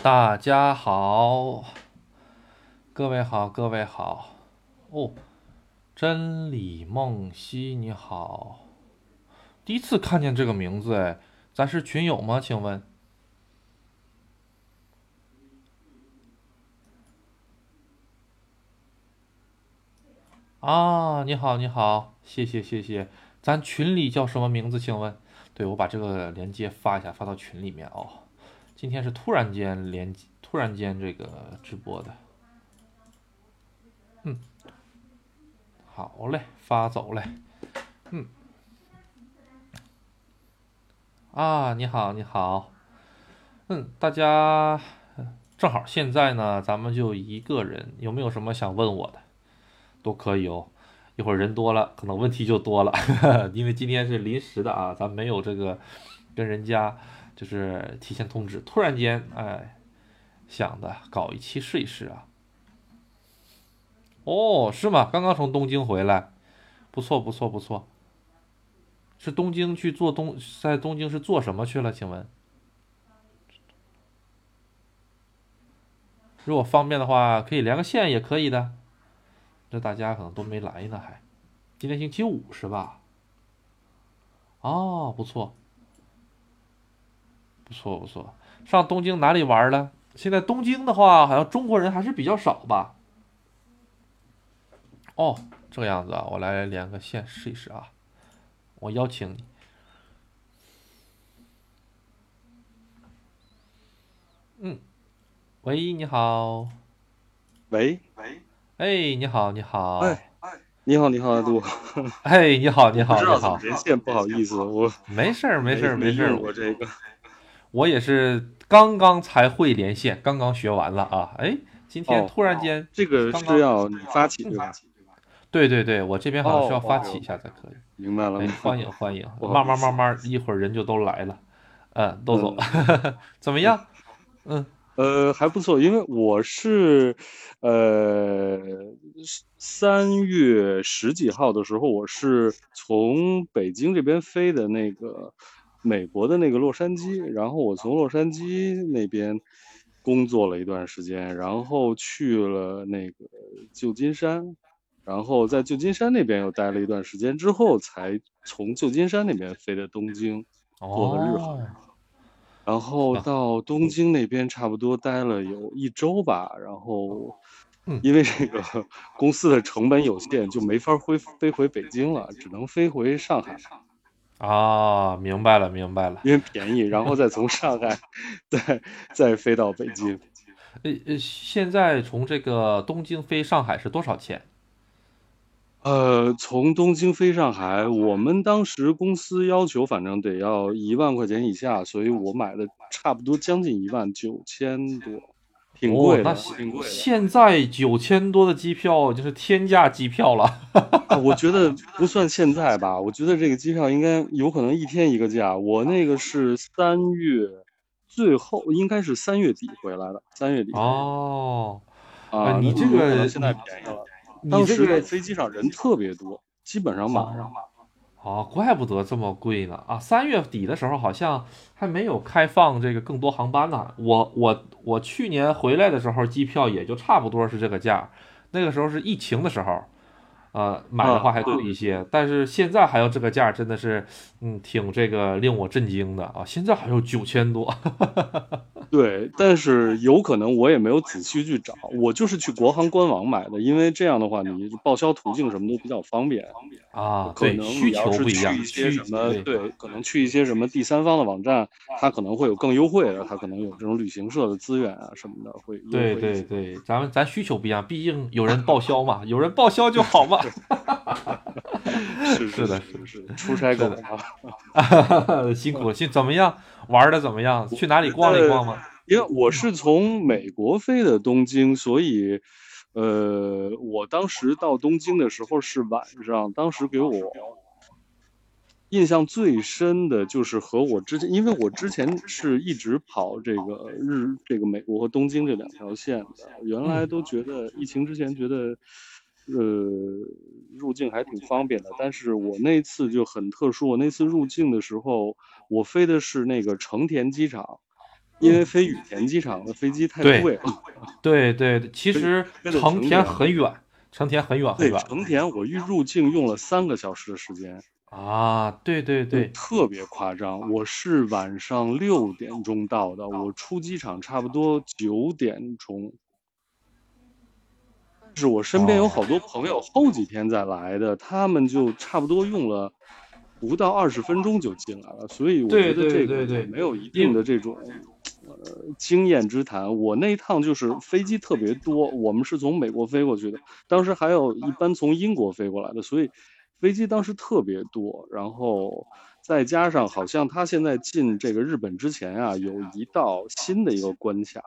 大家好，各位好，各位好。哦，真理梦溪，你好。第一次看见这个名字，哎，咱是群友吗？请问？啊，你好，你好，谢谢，谢谢。咱群里叫什么名字？请问？对，我把这个链接发一下，发到群里面哦。今天是突然间连，突然间这个直播的，嗯，好嘞，发走嘞，嗯，啊，你好，你好，嗯，大家正好现在呢，咱们就一个人，有没有什么想问我的，都可以哦。一会儿人多了，可能问题就多了，因为今天是临时的啊，咱没有这个跟人家。就是提前通知，突然间，哎，想的搞一期试一试啊。哦，是吗？刚刚从东京回来，不错不错不错。是东京去做东，在东京是做什么去了？请问，如果方便的话，可以连个线也可以的。这大家可能都没来呢，还。今天星期五是吧？哦，不错。不错不错，上东京哪里玩了？现在东京的话，好像中国人还是比较少吧？哦，这个样子啊，我来连个线试一试啊。我邀请你。嗯，喂，你好。喂喂，哎，你好你好。哎哎，你好你好阿杜。哎，你好你好你好。连线不好意思，我没事儿没事儿没事儿，我这个。我也是刚刚才会连线，刚刚学完了啊！哎，今天突然间，这个是要你发起对吧？对对对，我这边好像需要发起一下才可以。明白了，欢迎欢迎，慢慢慢慢，一会儿人就都来了。嗯，都走，怎么样？嗯呃还不错，因为我是呃三月十几号的时候，我是从北京这边飞的那个。美国的那个洛杉矶，然后我从洛杉矶那边工作了一段时间，然后去了那个旧金山，然后在旧金山那边又待了一段时间，之后才从旧金山那边飞的东京，坐的日航，然后到东京那边差不多待了有一周吧，然后因为这个公司的成本有限，就没法飞飞回北京了，只能飞回上海。啊，明白了，明白了，因为便宜，然后再从上海，再再飞到北京。呃呃，现在从这个东京飞上海是多少钱？呃，从东京飞上海，我们当时公司要求，反正得要一万块钱以下，所以我买的差不多将近一万九千多。挺贵的，挺贵的。现在九千多的机票就是天价机票了。我觉得不算现在吧，我觉得这个机票应该有可能一天一个价。我那个是三月最后，应该是三月底回来的，三月底。哦，啊，你这个现在便宜了。当时飞机上人特别多，基本上满上。哦，怪不得这么贵呢啊！三月底的时候好像还没有开放这个更多航班呢。我我我去年回来的时候，机票也就差不多是这个价，那个时候是疫情的时候。呃，买的话还贵一些，但是现在还要这个价，真的是，嗯，挺这个令我震惊的啊！现在还有九千多，对，但是有可能我也没有仔细去找，我就是去国航官网买的，因为这样的话你报销途径什么都比较方便啊。可能需求不一样，去一些什么，对，可能去一些什么第三方的网站，它可能会有更优惠的，它可能有这种旅行社的资源啊什么的会。对对对，咱们咱需求不一样，毕竟有人报销嘛，有人报销就好嘛。是是的，是是出差够了啊，辛苦了，辛怎么样？玩的怎么样？去哪里逛了一逛吗？因为我是从美国飞的东京，所以，呃，我当时到东京的时候是晚上。当时给我印象最深的就是和我之前，因为我之前是一直跑这个日这个美国和东京这两条线的，原来都觉得疫情之前觉得。呃，入境还挺方便的，但是我那次就很特殊。我那次入境的时候，我飞的是那个成田机场，因为飞羽田机场的飞机太贵了。对对，其实成田很远，成田很远很对，远成田我预入境用了三个小时的时间，啊，对对对，特别夸张。我是晚上六点钟到的，我出机场差不多九点钟。但是我身边有好多朋友后几天再来的，他们就差不多用了不到二十分钟就进来了，所以我对对觉得这个对对没有一定的这种呃经验之谈。我那一趟就是飞机特别多，我们是从美国飞过去的，当时还有一班从英国飞过来的，所以飞机当时特别多，然后再加上好像他现在进这个日本之前啊，有一道新的一个关卡，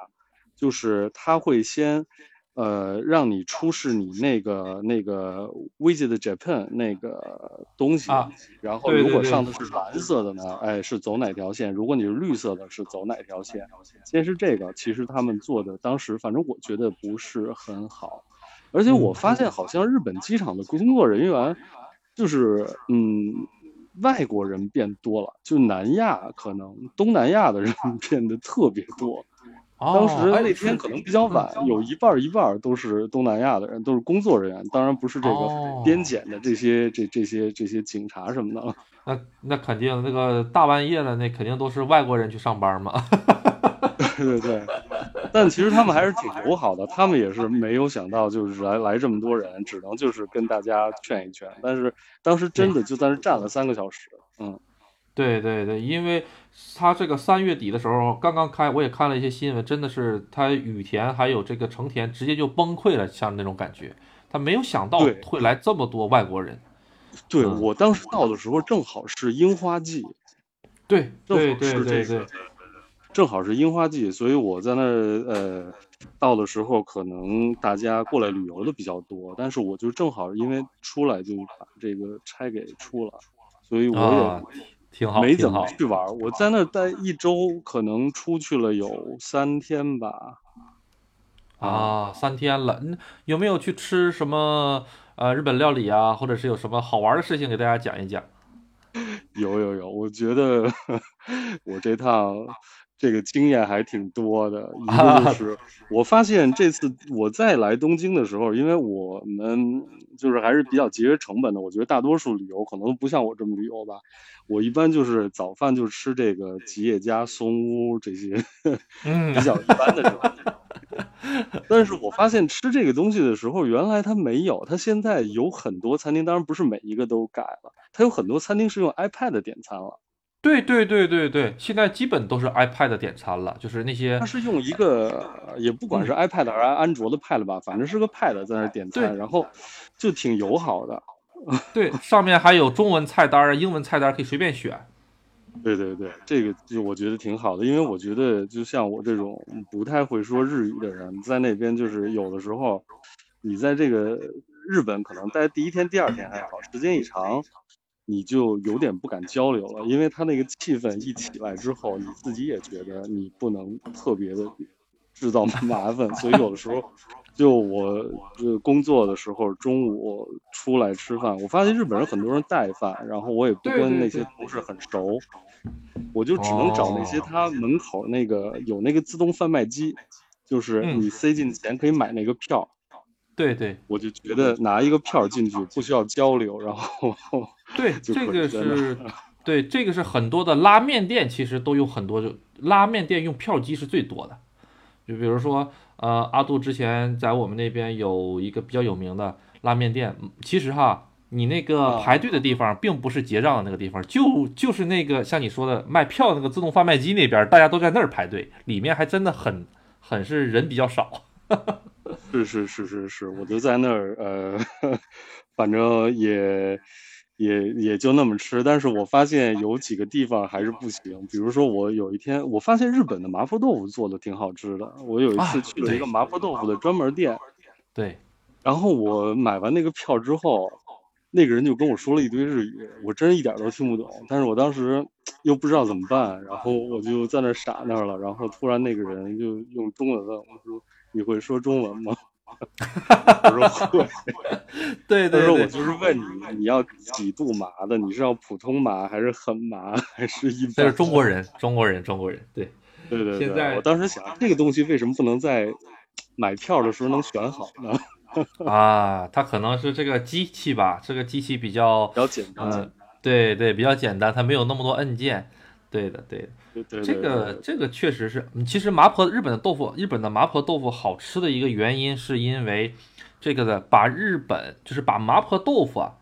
就是他会先。呃，让你出示你那个那个 Visit Japan 那个东西，啊然后如果上的是蓝色的呢，哎，是走哪条线？如果你是绿色的，是走哪条线？先是这个，其实他们做的当时反正我觉得不是很好，而且我发现好像日本机场的工作人员就是嗯。外国人变多了，就南亚可能东南亚的人变得特别多。当时那天可能比较晚，有一半儿一半儿都是东南亚的人，都是工作人员，当然不是这哦个边检的这些这这些这些警察什么的了。那那肯定，那个大半夜的，那肯定都是外国人去上班嘛。对对对，但其实他们还是挺友好的，他们也是没有想到就是来来这么多人，只能就是跟大家劝一劝。但是当时真的就在那站了三个小时，嗯，对对对，因为他这个三月底的时候刚刚开，我也看了一些新闻，真的是他羽田还有这个成田直接就崩溃了，像那种感觉，他没有想到会来这么多外国人。对嗯。我当时到的时候正好是樱花季，对正对对好是对对。这个，正好是樱花季，所以我在那呃到的时候，可能大家过来旅游的比较多，但是我就正好因为出来就把这个差给出了，所以我啊。也，挺好没怎么。去玩。我在那待一周，可能出去了有三天吧。啊，三天了，嗯，有没有去吃什么呃日本料理啊，或者是有什么好玩的事情给大家讲一讲？有有有，我觉得我这趟这个经验还挺多的。一个就是我发现这次我再来东京的时候，因为我们就是还是比较节约成本的，我觉得大多数旅游可能不像我这么旅游吧。我一般就是早饭就吃这个吉野家、松屋这些嗯比较一般的这种。但是我发现吃这个东西的时候，原来它没有，它现在有很多餐厅，当然不是每一个都改了，它有很多餐厅是用 iPad 点餐了。对对对对对，现在基本都是 iPad 点餐了，就是那些它是用一个，呃也不管是 iPad 还是安卓的 Pad 吧，反正是个 Pad 在那点餐，然后就挺友好的。对上面还有中文菜单啊、英文菜单可以随便选。对对对，这个就我觉得挺好的，因为我觉得就像我这种不太会说日语的人，在那边就是有的时候，你在这个日本可能待第一天、第二天还好，时间一长，你就有点不敢交流了，因为他那个气氛一起来之后，你自己也觉得你不能特别的制造麻烦，所以有的时候。就我呃工作的时候，中午出来吃饭，我发现日本人很多人带饭，然后我也不跟那些对同事很熟，我就只能找那些哦他门口那个有那个自动贩卖机，就是嗯你塞进钱可以买那个票，对对我就觉得拿一个票进去不需要交流，然后 对，这个是，对这个是很多的拉面店其实都有很多，就拉面店用票机是最多的。就比如说，呃，阿杜之前在我们那边有一个比较有名的拉面店，其实哈，你那个啊排队的地方并不是结账的那个地方，就就是那个像你说的卖票那个自动贩卖机那边，大家都在那儿排队，里面还真的很很是人比较少。是是是是是，我就在那儿呃，反正也也也就那么吃，但是我发现 有几个地方还是不行，比如说我有一天我发现日本的麻婆豆腐做的挺好吃的，我有一啊次去了一个麻婆豆腐的专门店，对，然后我买完那个票之后，那个人就跟我说了一堆日语，我真一点都听不懂。但是我当时 又不知道怎么办，然后我就在那傻那儿了。然后突然那个人就用中文问我说：“你会说中文吗？” 我 说会。对对对，他说我就是问你，你要几度麻的？你是要普通麻还是很麻 还是一般？这是中国人，中国人，中国人，对。对对对，现在我当时想，这个东西为什么不能在买票的时候能选好呢？啊，它可能是这个机器吧，这个机器比较比较简单。嗯，对对，比较简单，它没有那么多按键。对的，对的。对对对这个这个确实是，嗯其实麻婆日本的豆腐，日本的麻婆豆腐好吃的一个原因，是因为这个的把日本就是把麻婆豆腐啊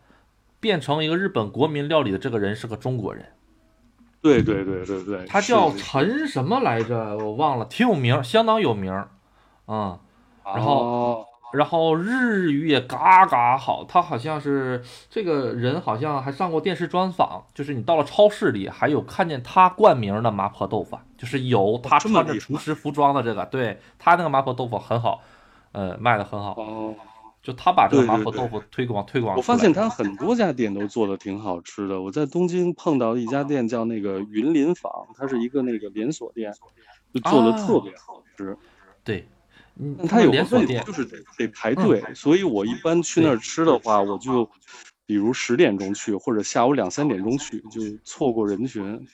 变成一个日本国民料理的这个人是个中国人，对对对对对，他叫陈什么来着，我忘了，挺有名，相当有名，嗯，然后哦然后日语也嘎嘎好，他好像是这个人，好像还上过电视专访，就是你到了超市里，还有看见他冠名的麻婆豆腐，就是有他穿着厨师服装的这个，对他那个麻婆豆腐很好，呃，卖的很好，哦，就他把这个麻婆豆腐推广推广我发现他很多家店都做的挺好吃的。我在东京碰到一家店叫那个云林坊，它是一个那个连锁店，就做的特别好吃。对，它有个问题连锁店，就是得得排队，所以我一般去那儿吃的话，我就比如十点钟去，或者下午两三点钟去，就错过人群。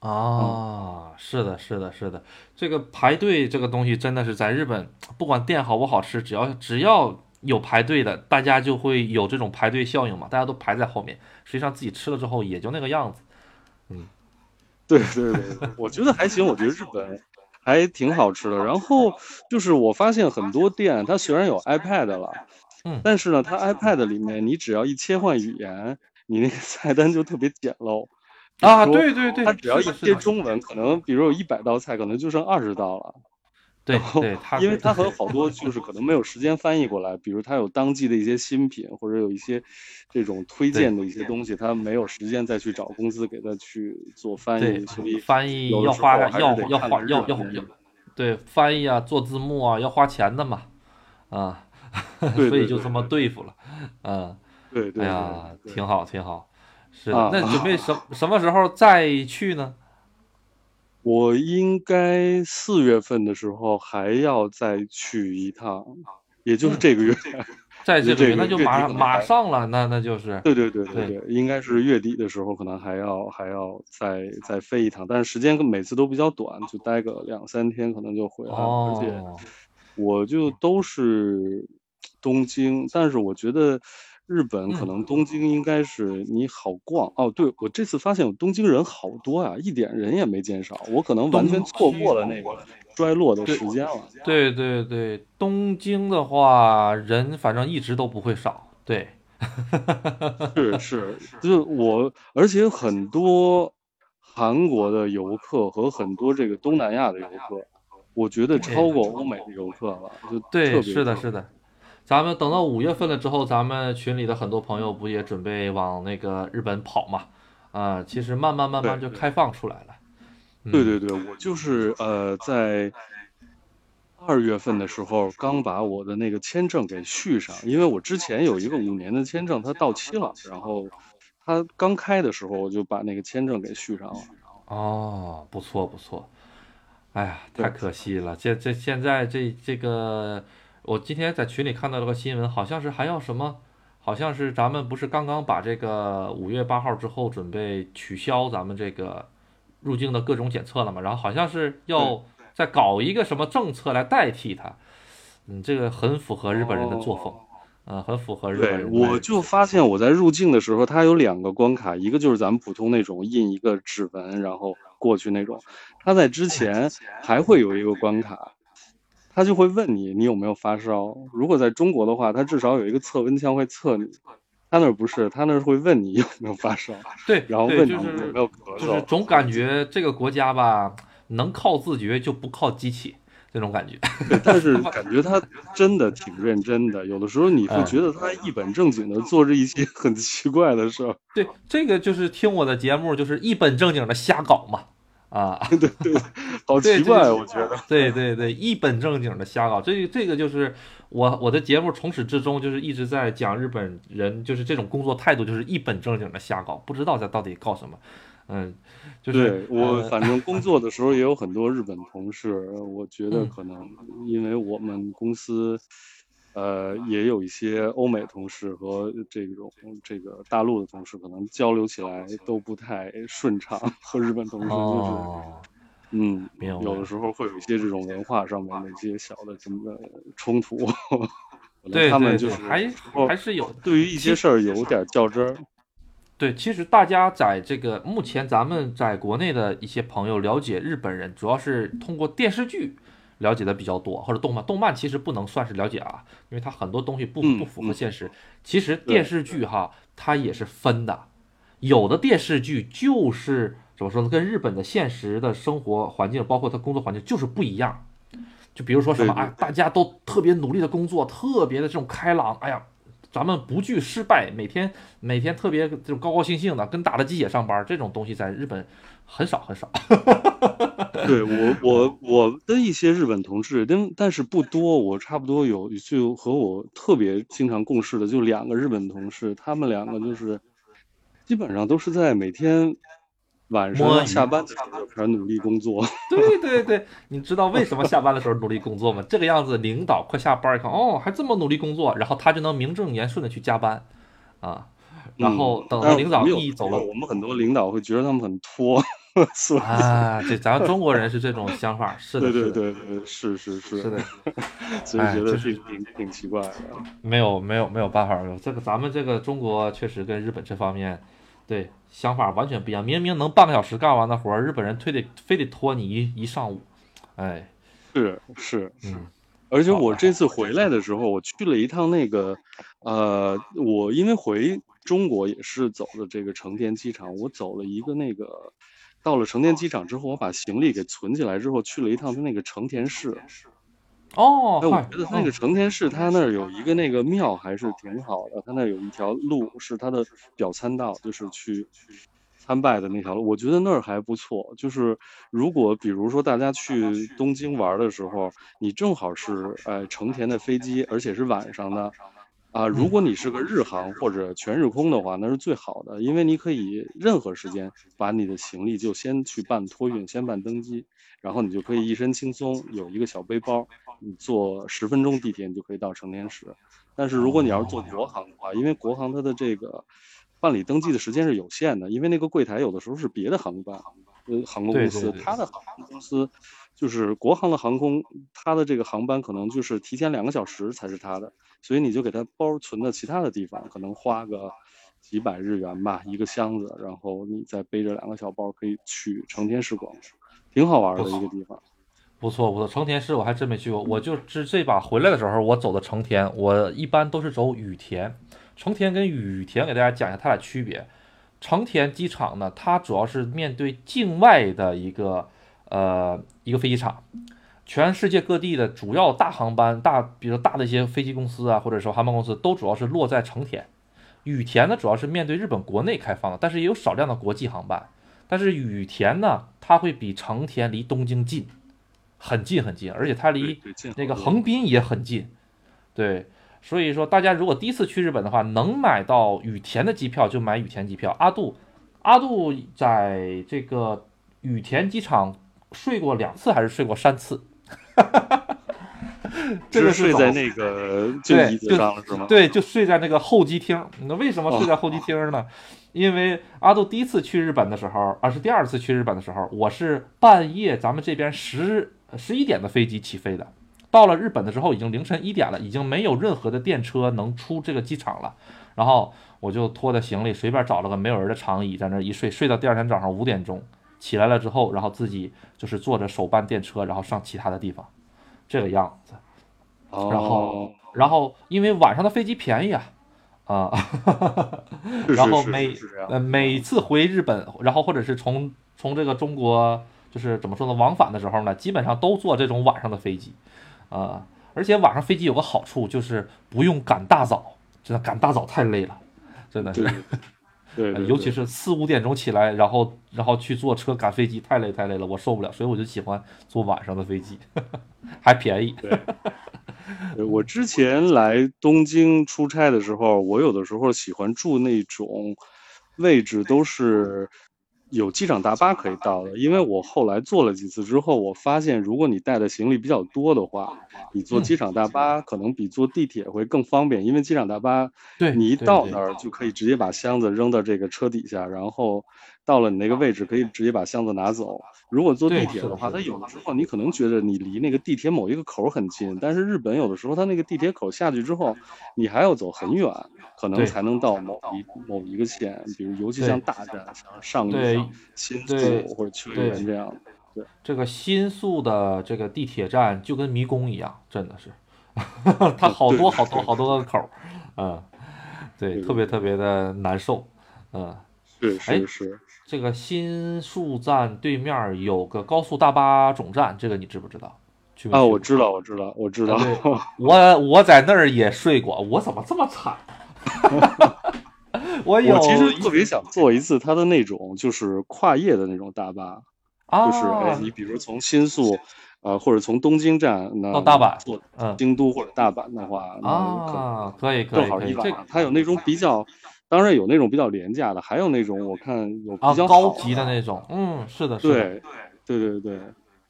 啊，是的，是的，是的，这个排队这个东西真的是在日本，不管店好不好吃，只要只要有排队的，大家就会有这种排队效应嘛，大家都排在后面，实际上自己吃了之后也就那个样子。嗯对对，对我觉得还行，我觉得日本还挺好吃的。然后 就是我发现很多店，它虽然有 iPad 了，嗯但是呢，它 iPad 里面你只要一切换语言，你那个菜单就特别简陋。啊，对对对，它只要一是的，是的，切中文，可能比如有一百道菜，可能就剩二十道了。对因为它和好多就是可能没有时间翻译过来，比如他有当季的一些新品，或者有一些这种推荐的一些东西，他没有时间再去找公司给他去做翻译，所以翻译要花要要花要要要，对翻译啊，做字幕啊，要花钱的嘛，啊，所以就这么对付了，嗯。对对哎呀，挺好，挺好。是那准备什什么时候再去呢？我应该四月份的时候还要再去一趟，也就是嗯这个月。在这个月，那就马月底可能马上了，那那就是对对对对对对，应该是月底的时候，可能还要还要再再飞一趟，但是时间跟每次都比较短，就待个两三天可能就回来了。而且哦，我就都是东京，但是我觉得日本可嗯能东京应该是你好逛哦。对，我这次发现我东京人好多啊，一点人也没减少，我可能完全错过了那个衰落的时间了。对对对，东京的话，人反正一直都不会少。对，是是，就是我，而且很多韩国的游客和很多这个东南亚的游客，我觉得超过欧美的游客了，就对，是的，是的。咱们等到五月份了之后，咱们群里的很多朋友不也准备往那个日本跑嘛？啊，其实慢慢慢慢就开放出来了。嗯对对对，我就是呃，在二月份的时候刚把我的那个签证给续上，因为我之前有一个五年的签证，它到期了，然后它刚开的时候我就把那个签证给续上了。哦，不错不错，哎呀，太可惜了。现这现在这这个，我今天在群里看到了个新闻，好像是还要什么，好像是咱们不是刚刚把这个五月八号之后准备取消咱们这个入境的各种检测了嘛？然后好像是要再搞一个什么政策来代替它。嗯，这个很符合日本人的作风，嗯，很符合日本，人对。我就发现我在入境的时候，它有两个关卡，一个就是咱们普通那种印一个指纹然后过去那种，它在之前还会有一个关卡，它就会问你你有没有发烧。如果在中国的话，他至少有一个测温枪会测你，他那儿不是，他那儿会问你有没有发烧，对，然后问你有没有咳嗽就是嗽。总感觉这个国家吧，能靠自觉就不靠机器，这种感觉。对，但是 感觉他真的挺认真的，有的时候你会嗯觉得他一本正经的做着一些 很奇怪的事儿。对，这个就是听我的节目，就是一本正经的瞎搞嘛，啊，对对好奇怪，我觉得。对对对，一本正经的瞎搞。这这个就是我我的节目从始至终就是一直在讲日本人就是这种工作态度，就是一本正经的瞎搞，不知道在到底搞什么。嗯，就是对我呃反正工作的时候也有很多日本同事，我觉得嗯可能因为我们公司，呃，也有一些欧美同事和这种这个大陆的同事，可能交流起来都不太顺畅，和日本同事就是哦，嗯，有的时候会有一些这种文化上面的一些小的什么的冲突，对他们就是还哦还是有对于一些事儿有点较真儿。对，其实大家在这个目前咱们在国内的一些朋友了解日本人，主要是通过电视剧了解的比较多，或者动漫。动漫其实不能算是了解啊，因为它很多东西不嗯不符合嗯现实。其实电视剧哈，它也是分的，有的电视剧就是怎么说呢，跟日本的现实的生活环境，包括他工作环境就是不一样。就比如说什么，对对哎，大家都特别努力的工作，特别的这种开朗，哎呀，咱们不惧失败，每天每天特别就高高兴兴的，跟打了鸡血上班，这种东西在日本很少很少。对我我我的一些日本同事，但但是不多，我差不多有就和我特别经常共事的就两个日本同事，他们两个就是基本上都是在每天晚上下班的时候就开始努力工作。对对对，你知道为什么下班的时候努力工作吗？这个样子，领导快下班一看，哦，还这么努力工作，然后他就能名正言顺的去加班，啊，然后等到领导一走了，我们很多领导会觉得他们很拖，啊，这咱中国人是这种想法，是的，对是是是是是的，所以觉得哎就是挺挺挺奇怪的。没有没有没有办法，这个咱们这个中国确实跟日本这方面，对想法完全不一样。明明能半个小时干完的活儿，日本人非得非得拖你一一上午，哎，是是，嗯，而且我这次回来的时候，我去了一趟那个，呃，我因为回中国也是走的这个成田机场，我走了一个那个，到了成田机场之后，我把行李给存起来之后，去了一趟他那个成田市。哦，哎，我觉得他那个成田市，它那儿有一个那个庙还是挺好的，它那儿有一条路是它的表参道，就是去参拜的那条路，我觉得那儿还不错。就是如果比如说大家去东京玩的时候，你正好是呃成田的飞机，而且是晚上的。啊，如果你是个日航或者全日空的话，那是最好的，因为你可以任何时间把你的行李就先去办托运，先办登机，然后你就可以一身轻松，有一个小背包，你坐十分钟地铁你就可以到成田市。但是如果你要是坐国航的话，因为国航它的这个办理登记的时间是有限的，因为那个柜台有的时候是别的航班，呃，航空公司，它的航空公司就是国航的航空，它的这个航班可能就是提前两个小时才是它的，所以你就给它包存到其他的地方，可能花个几百日元吧一个箱子，然后你再背着两个小包可以去成田市逛，挺好玩的一个地方。不错不错，成田市我还真没去过，我就是这把回来的时候，我走的成田，我一般都是走羽田。成田跟羽田给大家讲一下它俩区别。成田机场呢，它主要是面对境外的一个呃一个飞机场，全世界各地的主要大航班、大比如大的一些飞机公司啊，或者说航班公司，都主要是落在成田。羽田呢，主要是面对日本国内开放的，但是也有少量的国际航班。但是羽田呢，它会比成田离东京近，很近很近，而且它离那个横滨也很近，对，所以说大家如果第一次去日本的话，能买到羽田的机票就买羽田机票。阿杜，阿杜在这个羽田机场睡过两次还是睡过三次？这个是是睡在那个就，椅子上了是吗？对，就睡在那个候机厅。那为什么睡在候机厅呢？因为阿杜第一次去日本的时候，啊是第二次去日本的时候，我是半夜咱们这边十十一点的飞机起飞的，到了日本的时候已经凌晨一点了，已经没有任何的电车能出这个机场了。然后我就拖着行李，随便找了个没有人的长椅，在那一睡，睡到第二天早上五点钟起来了之后，然后自己就是坐着手办电车，然后上其他的地方，这个样子。然后然后因为晚上的飞机便宜啊，啊、然后每呃每次回日本，然后或者是从从这个中国就是怎么说呢，往返的时候呢，基本上都坐这种晚上的飞机，啊、而且晚上飞机有个好处就是不用赶大早，真的赶大早太累了，真的是对，尤其是四五点钟起来，然后然后去坐车赶飞机，太累太累了，我受不了，所以我就喜欢坐晚上的飞机，还便宜。对我之前来东京出差的时候，我有的时候喜欢住那种位置都是有机场大巴可以到的，因为我后来坐了几次之后，我发现如果你带的行李比较多的话，你坐机场大巴可能比坐地铁会更方便，因为机场大巴，对你一到。那儿就可以直接把箱子扔到这个车底下，然后到了你那个位置可以直接把箱子拿走。如果坐地铁的话，它有的时候你可能觉得你离那个地铁某一个口儿很近，但是日本有的时候它那个地铁口下去之后，你还要走很远，可能才能到某一某一个线，比如尤其像大站，像上对野、新对宿或者秋对园这样的。这个新宿的这个地铁站就跟迷宫一样，真的是，它好多好多好多个口儿，嗯，对，特别特别的难受，嗯。是哎是是，这个新宿站对面有个高速大巴总站，这个你知不知道？啊，我知道，我知道，我知道。对 我我在那儿也睡过，我怎么这么惨？我有我其实特别想坐一次它的那种就是跨夜的那种大巴，啊，就是哎，你比如从新宿，呃，或者从东京站那到大阪京都或者大阪的话，啊，可以可正以可以，这好一晚。它有那种比较，当然有那种比较廉价的，还有那种我看有啊比较高级的那种，嗯，是的，是的，对对对对，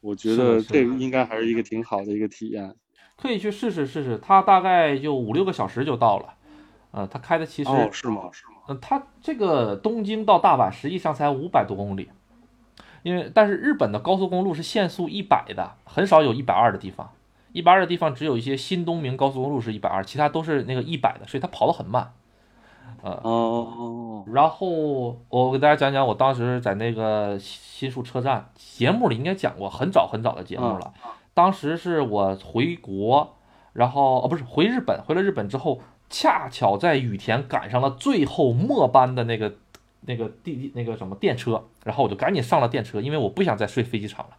我觉得这应该还是一个挺好的一个体验。可以去试试试试，它大概就五六个小时就到了，呃，它开的其实，哦，是吗？嗯，它这个东京到大阪实际上才五百多公里，因为但是日本的高速公路是限速一百的，很少有一百二的地方，一百二的地方只有一些新东名高速公路是一百二，其他都是那个一百的，所以它跑得很慢。呃，哦，然后我给大家讲讲我当时在那个新宿车站节目里应该讲过，很早很早的节目了。当时是我回国，然后哦不是回日本，回了日本之后，恰巧在羽田赶上了最后末班的那个那个地那个什么电车，然后我就赶紧上了电车，因为我不想再睡飞机场了。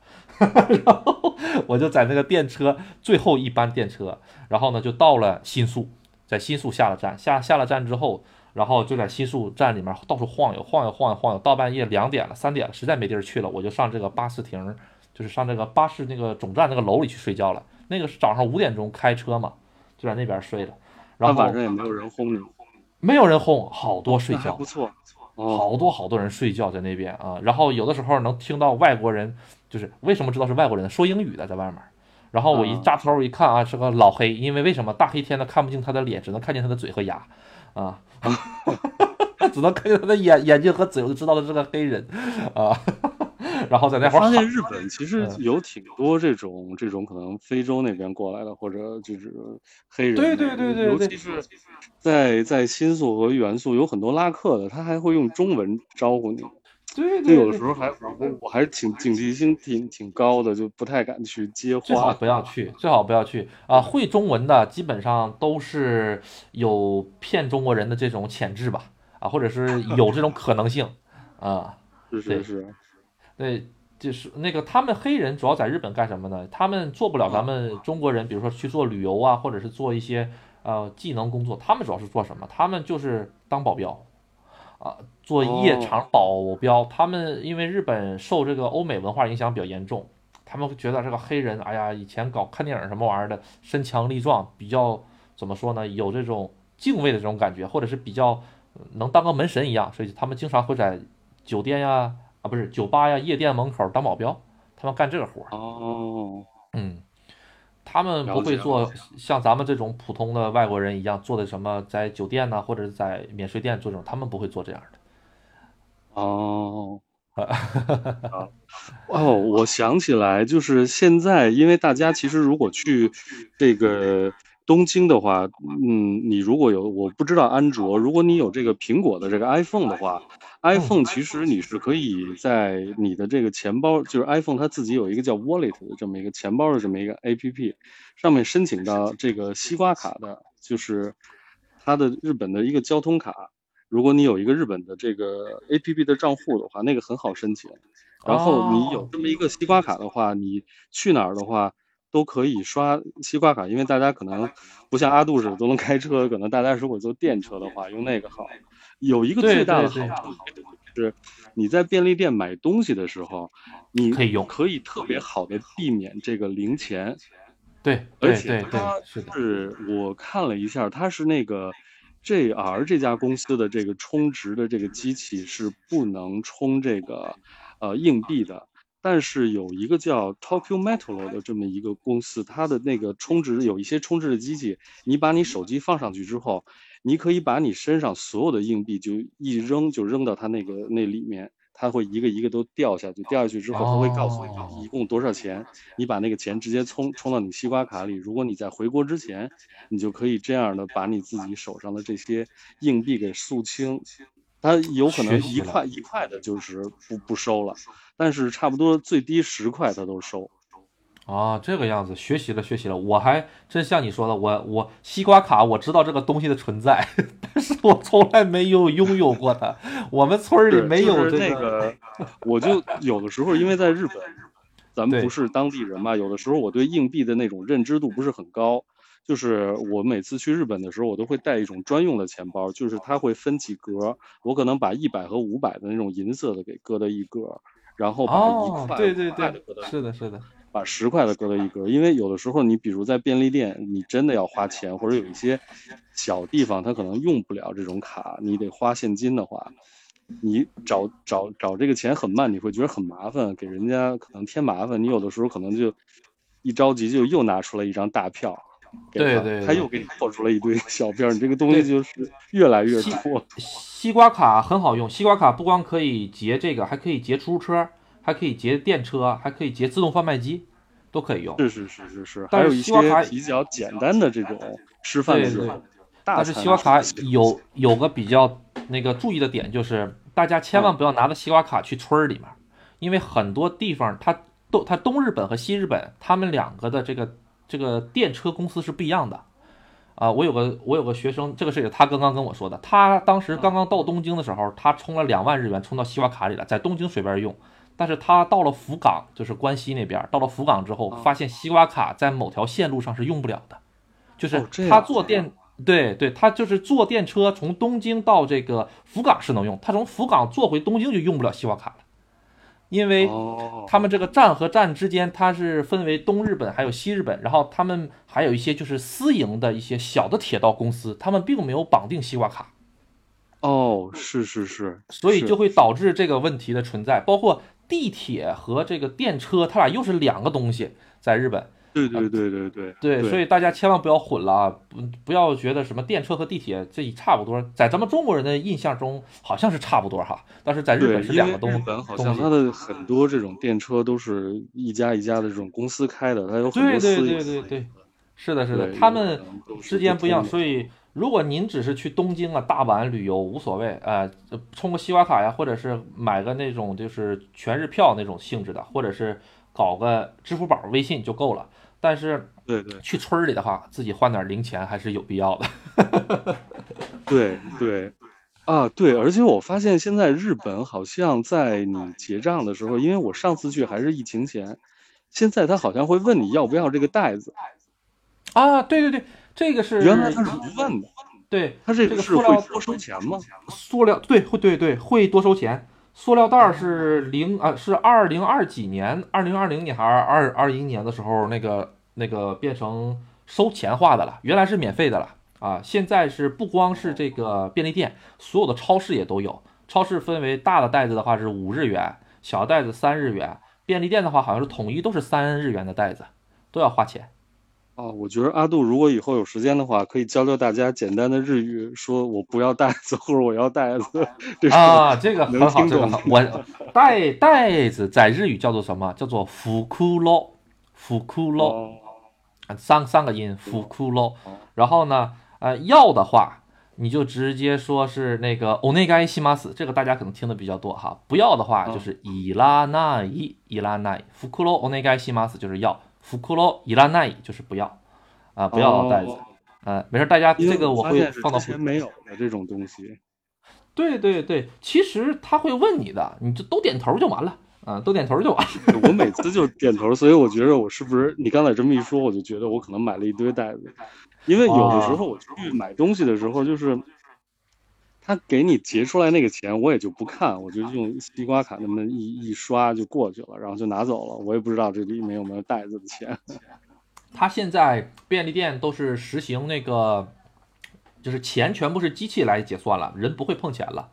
然后我就在那个电车最后一班电车，然后呢就到了新宿，在新宿下了站，下下了站之后。然后就在新宿站里面到处晃悠，晃悠，晃悠，晃悠，到半夜两点了、三点了，实在没地儿去了，我就上这个巴士亭，就是上这个巴士那个总站那个楼里去睡觉了。那个是早上五点钟开车嘛，就在那边睡了。然后那晚上也没有人轰你，没有人轰，好多睡觉不错不，错。哦，好多好多人睡觉在那边啊。然后有的时候能听到外国人，就是为什么知道是外国人？说英语的在外面。然后我一啊扎头一看啊，是个老黑，因为为什么大黑天的看不清他的脸，只能看见他的嘴和牙，啊，只能看见他的眼眼睛和嘴，我就知道他是个黑人，啊，然后在那会儿发现日本其实嗯有挺多这种这种可能非洲那边过来的，或者就是黑人，对对对对对尤其是在在新宿和元素有很多拉客的，他还会用中文招呼你。就对对对有的时候还我我还挺警惕性挺挺高的，就不太敢去接最好话。不要去，最好不要去啊！会中文的基本上都是有骗中国人的这种潜质吧，啊，或者是 有这种可能性啊。是是是，对，就是那个他们黑人主要在日本干什么呢？他们做不了咱们中国人，比如说去做旅游啊，或者是做一些呃技能工作，他们主要是做什么？他们就是当保镖啊，做夜场保镖。他们因为日本受这个欧美文化影响比较严重，他们会觉得这个黑人，哎呀，以前搞看电影什么玩意儿的，身强力壮，比较怎么说呢？有这种敬畏的这种感觉，或者是比较呃能当个门神一样，所以他们经常会在酒店呀。啊，不是酒吧呀、夜店门口当保镖，他们干这个活儿。哦，嗯，他们不会做像咱们这种普通的外国人一样做的什么在酒店呢，或者是在免税店做这种，他们不会做这样的。哦，啊哦，我想起来，就是现在，因为大家其实如果去这个东京的话，嗯，你如果有我不知道安卓，如果你有这个苹果的这个 iPhone 的话，iPhone 其实你是可以在你的这个钱包，就是 iPhone 它自己有一个叫 Wallet 的这么一个钱包的这么一个 APP，上面申请到这个西瓜卡的，就是它的日本的一个交通卡。如果你有一个日本的这个 A P P 的账户的话，那个很好申请。然后你有这么一个西瓜卡的话，你去哪儿的话都可以刷西瓜卡，因为大家可能不像阿杜似的都能开车，可能大家如果坐电车的话，用那个好。有一个最大的好处就是你在便利店买东西的时候，你可以用可以特别好的避免这个零钱。对而且它，是我看了一下，它是那个 JR 这家公司的这个充值的这个机器是不能充这个呃硬币的。但是有一个叫 Tokyo Metal 的这么一个公司，它的那个充值有一些充值的机器，你把你手机放上去之后，你可以把你身上所有的硬币就一扔，就扔到它那个那里面，它会一个一个都掉下去，掉下去之后，他会告诉你一共多少钱，你把那个钱直接充充到你西瓜卡里。如果你在回国之前，你就可以这样的把你自己手上的这些硬币给肃清。它有可能一块一块的，就是不不收了，但是差不多最低十块它都收。啊，这个样子，学习了学习了。我还真像你说的，我我西瓜卡我知道这个东西的存在，但是我从来没有拥有过它。我们村里没有这个。我就有的时候因为在日本，咱们不是当地人嘛，有的时候我对硬币的那种认知度不是很高。就是我每次去日本的时候，我都会带一种专用的钱包，就是它会分几格，我可能把一百和五百的那种银色的给搁到一格，然后把一块、对对对，是的，是的，把十块的搁到一格，因为有的时候你比如在便利店，你真的要花钱，或者有一些小地方它可能用不了这种卡，你得花现金的话，你找找找这个钱很慢，你会觉得很麻烦，给人家可能添麻烦，你有的时候可能就一着急就又拿出来一张大票。对对，他又给你破出了一堆小票，你这个东西就是越来越多。西瓜卡很好用，西瓜卡不光可以结这个，还可以结出租车，还可以结电车，还可以结自动贩卖机，都可以用。是是是是是，但是西瓜卡比较简单的这种吃饭的这种。但是西瓜卡有有个比较那个注意的点，就是大家千万不要拿着西瓜卡去村里面，因为很多地方它东它东日本和西日本他们两个的这个。这个电车公司是不一样的，啊，我有个我有个学生，这个是他刚刚跟我说的，他当时刚刚到东京的时候，他充了两万日元充到西瓜卡里了，在东京随便用，但是他到了福冈，就是关西那边，到了福冈之后，发现西瓜卡在某条线路上是用不了的，就是他坐电，对对，他就是坐电车从东京到这个福冈是能用，他从福冈坐回东京就用不了西瓜卡了。因为他们这个站和站之间，它是分为东日本还有西日本，然后他们还有一些就是私营的一些小的铁道公司，他们并没有绑定西瓜卡。哦，是是是，所以就会导致这个问题的存在。包括地铁和这个电车，它俩又是两个东西，在日本。对对对对对对，所以大家千万不要混了啊！不不要觉得什么电车和地铁这差不多，在咱们中国人的印象中好像是差不多哈，但是在日本是两个东西。日本好像它的很多这种电车都是一家一家的这种公司开的，它有很多私对对对对对，是的，是的，他们之间不一样。所以如果您只是去东京啊、大阪旅游无所谓呃，充个西瓜卡呀，或者是买个那种就是全日票那种性质的，或者是搞个支付宝、微信就够了。但是，对对，去村里的话，自己换点零钱还是有必要的。对对，啊对，而且我发现现在日本好像在你结账的时候，因为我上次去还是疫情前，现在他好像会问你要不要这个袋子。啊，对对对，这个是原来他是不问的，对他这个是会多收钱吗？塑料对会对对会多收钱。塑料袋是零啊，是二零二几年，二零二零年还是二二一年的时候，那个那个变成收钱化的了。原来是免费的了啊，现在是不光是这个便利店，所有的超市也都有。超市分为大的袋子的话是五日元，小袋子三日元。便利店的话好像是统一都是三日元的袋子，都要花钱。哦，我觉得阿杜如果以后有时间的话，可以教教大家简单的日语，说我不要袋子，或者我要袋子。啊，这个很好，这个好。我袋袋子在日语叫做什么？叫做福库罗，福库罗，三三个音，福库罗。然后呢，呃，要的话，你就直接说是那个お願いします，这个大家可能听的比较多哈。不要的话就是いらない、いらない。福库罗お願いします就是要。 福库罗伊拉奈就是不要，啊，不要袋子，呃，没事，大家这个我会放到前没有的这种东西。对对对，其实他会问你的，你就都点头就完了，啊，都点头就完了。我每次就点头，所以我觉得我是不是你刚才这么一说，我就觉得我可能买了一堆袋子，因为有的时候我去买东西的时候就是。他给你结出来那个钱，我也就不看，我就用西瓜卡那么一一刷就过去了，然后就拿走了。我也不知道这里面有没有袋子的钱。他现在便利店都是实行那个就是钱全部是机器来结算了，人不会碰钱了，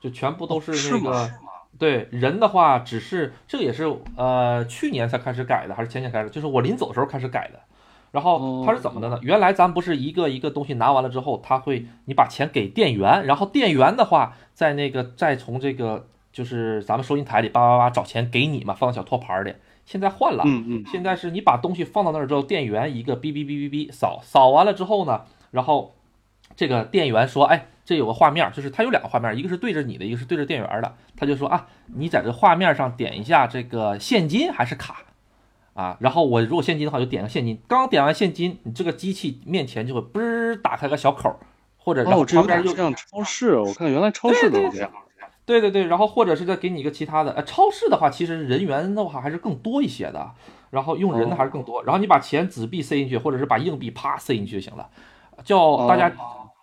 就全部都是那个。对人的话，只是这个也是呃去年才开始改的，还是前年开始？就是我临走的时候开始改的。然后它是怎么的呢？原来咱不是一个一个东西拿完了之后，他会你把钱给店员，然后店员的话在那个再从这个就是咱们收银台里叭叭叭找钱给你嘛，放到小托盘里。现在换了，嗯嗯，现在是你把东西放到那儿之后，店员一个哔哔哔哔哔扫扫完了之后呢，然后这个店员说，哎，这有个画面，就是它有两个画面，一个是对着你的，一个是对着店员的。他就说啊，你在这画面上点一下这个现金还是卡。啊，然后我如果现金的话，就点个现金。刚点完现金，你这个机器面前就会嘣打开个小口，或者然后旁边就像超市，我看原来超市都这样。对对对，然后或者是再给你一个其他的。呃，超市的话，其实人员的话还是更多一些的，然后用人的还是更多。然后你把钱纸币塞进去，或者是把硬币啪塞进去就行了。教大家，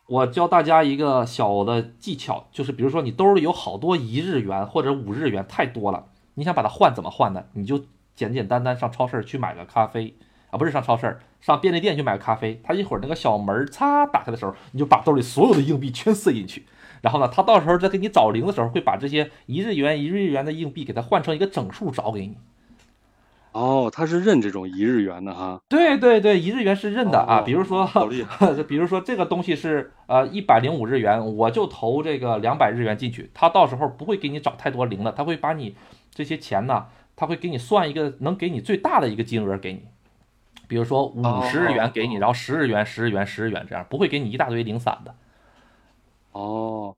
我教大家一个小的技巧，就是比如说你兜里有好多一日元或者五日元，太多了，你想把它换怎么换呢？你就。简简单单上超市去买个咖啡啊，不是上超市，上便利店去买个咖啡。他一会儿那个小门擦打开的时候，你就把兜里所有的硬币全塞进去。然后呢，他到时候再给你找零的时候，会把这些一日元、一日元的硬币给它换成一个整数找给你。哦，他是认这种一日元的哈。对对对，一日元是认的啊。比如说，比如说这个东西是呃一百零五日元，我就投这个两百日元进去。他到时候不会给你找太多零的，他会把你这些钱呢。他会给你算一个能给你最大的一个金额给你，比如说五十日元给你，然后十日元、十日元、十日元这样，不会给你一大堆零散的。哦，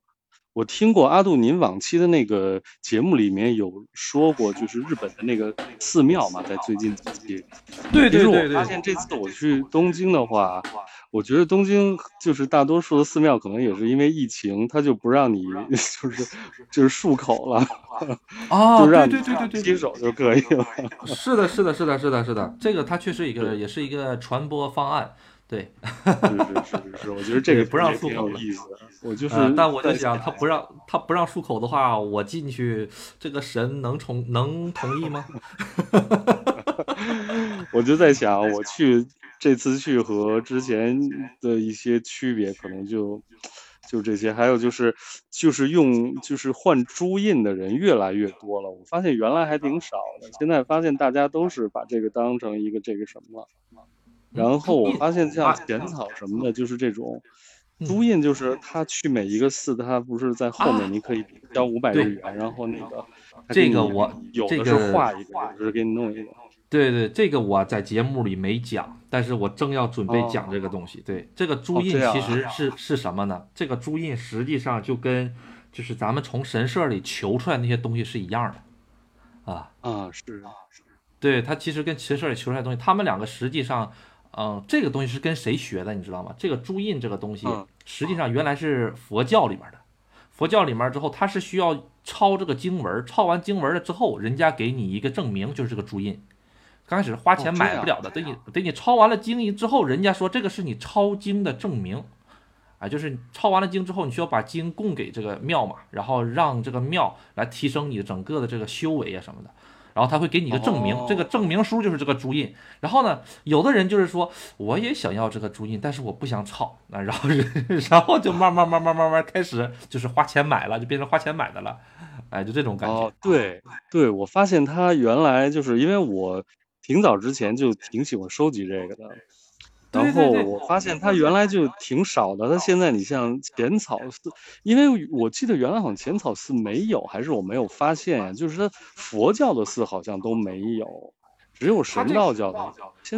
我听过阿杜您往期的那个节目里面有说过，就是日本的那个寺庙嘛，在最近几期。对对对对。我发现这次我去东京的话。我觉得东京就是大多数的寺庙，可能也是因为疫情，他就不让你 就是就是漱口了啊，就让对对对对洗手就可以了。是的，是的，是的，是的，是的，这个它确实一个也是一个传播方案。对，是是是是，我觉得这个不让漱口有意思。我就是，但我在想，他不让他不让漱口的话，我进去这个神能从能同意吗？我就在想，我去。这次去和之前的一些区别，可能就就这些。还有就是，就是用就是换朱印的人越来越多了。我发现原来还挺少的，现在发现大家都是把这个当成一个这个什么了。然后我发现像浅草什么的，就是这种朱印，就是他去每一个寺，他不是在后面，你可以交五百日元，然后那个这个我有的是画一个，就是给你弄一个。对对，这个我在节目里没讲，但是我正要准备讲这个东西。对，这个朱印其实是是什么呢？这个朱印实际上就跟就是咱们从神社里求出来那些东西是一样的，啊啊是啊，对，它其实跟神社里求出来的东西，他们两个实际上，嗯，这个东西是跟谁学的，你知道吗？这个朱印这个东西实际上原来是佛教里面的，佛教里面之后它是需要抄这个经文，抄完经文了之后，人家给你一个证明，就是这个朱印。刚开始花钱买不了的，等你等你抄完了经之后，人家说这个是你抄经的证明，啊，就是抄完了经之后，你需要把经供给这个庙嘛，然后让这个庙来提升你整个的这个修为啊什么的，然后他会给你一个证明，这个证明书就是这个朱印。然后呢，有的人就是说我也想要这个朱印，但是我不想炒，啊，然后 然后就慢慢慢慢慢慢开始就是花钱买了，就变成花钱买的了，哎，就这种感觉。哦，对对，我发现他原来就是因为我。挺早之前就挺喜欢收集这个的，然后我发现它原来就挺少的。它现在你像浅草寺，因为我记得原来好像浅草寺没有，还是我没有发现呀？就是它佛教的寺好像都没有，只有神道教的。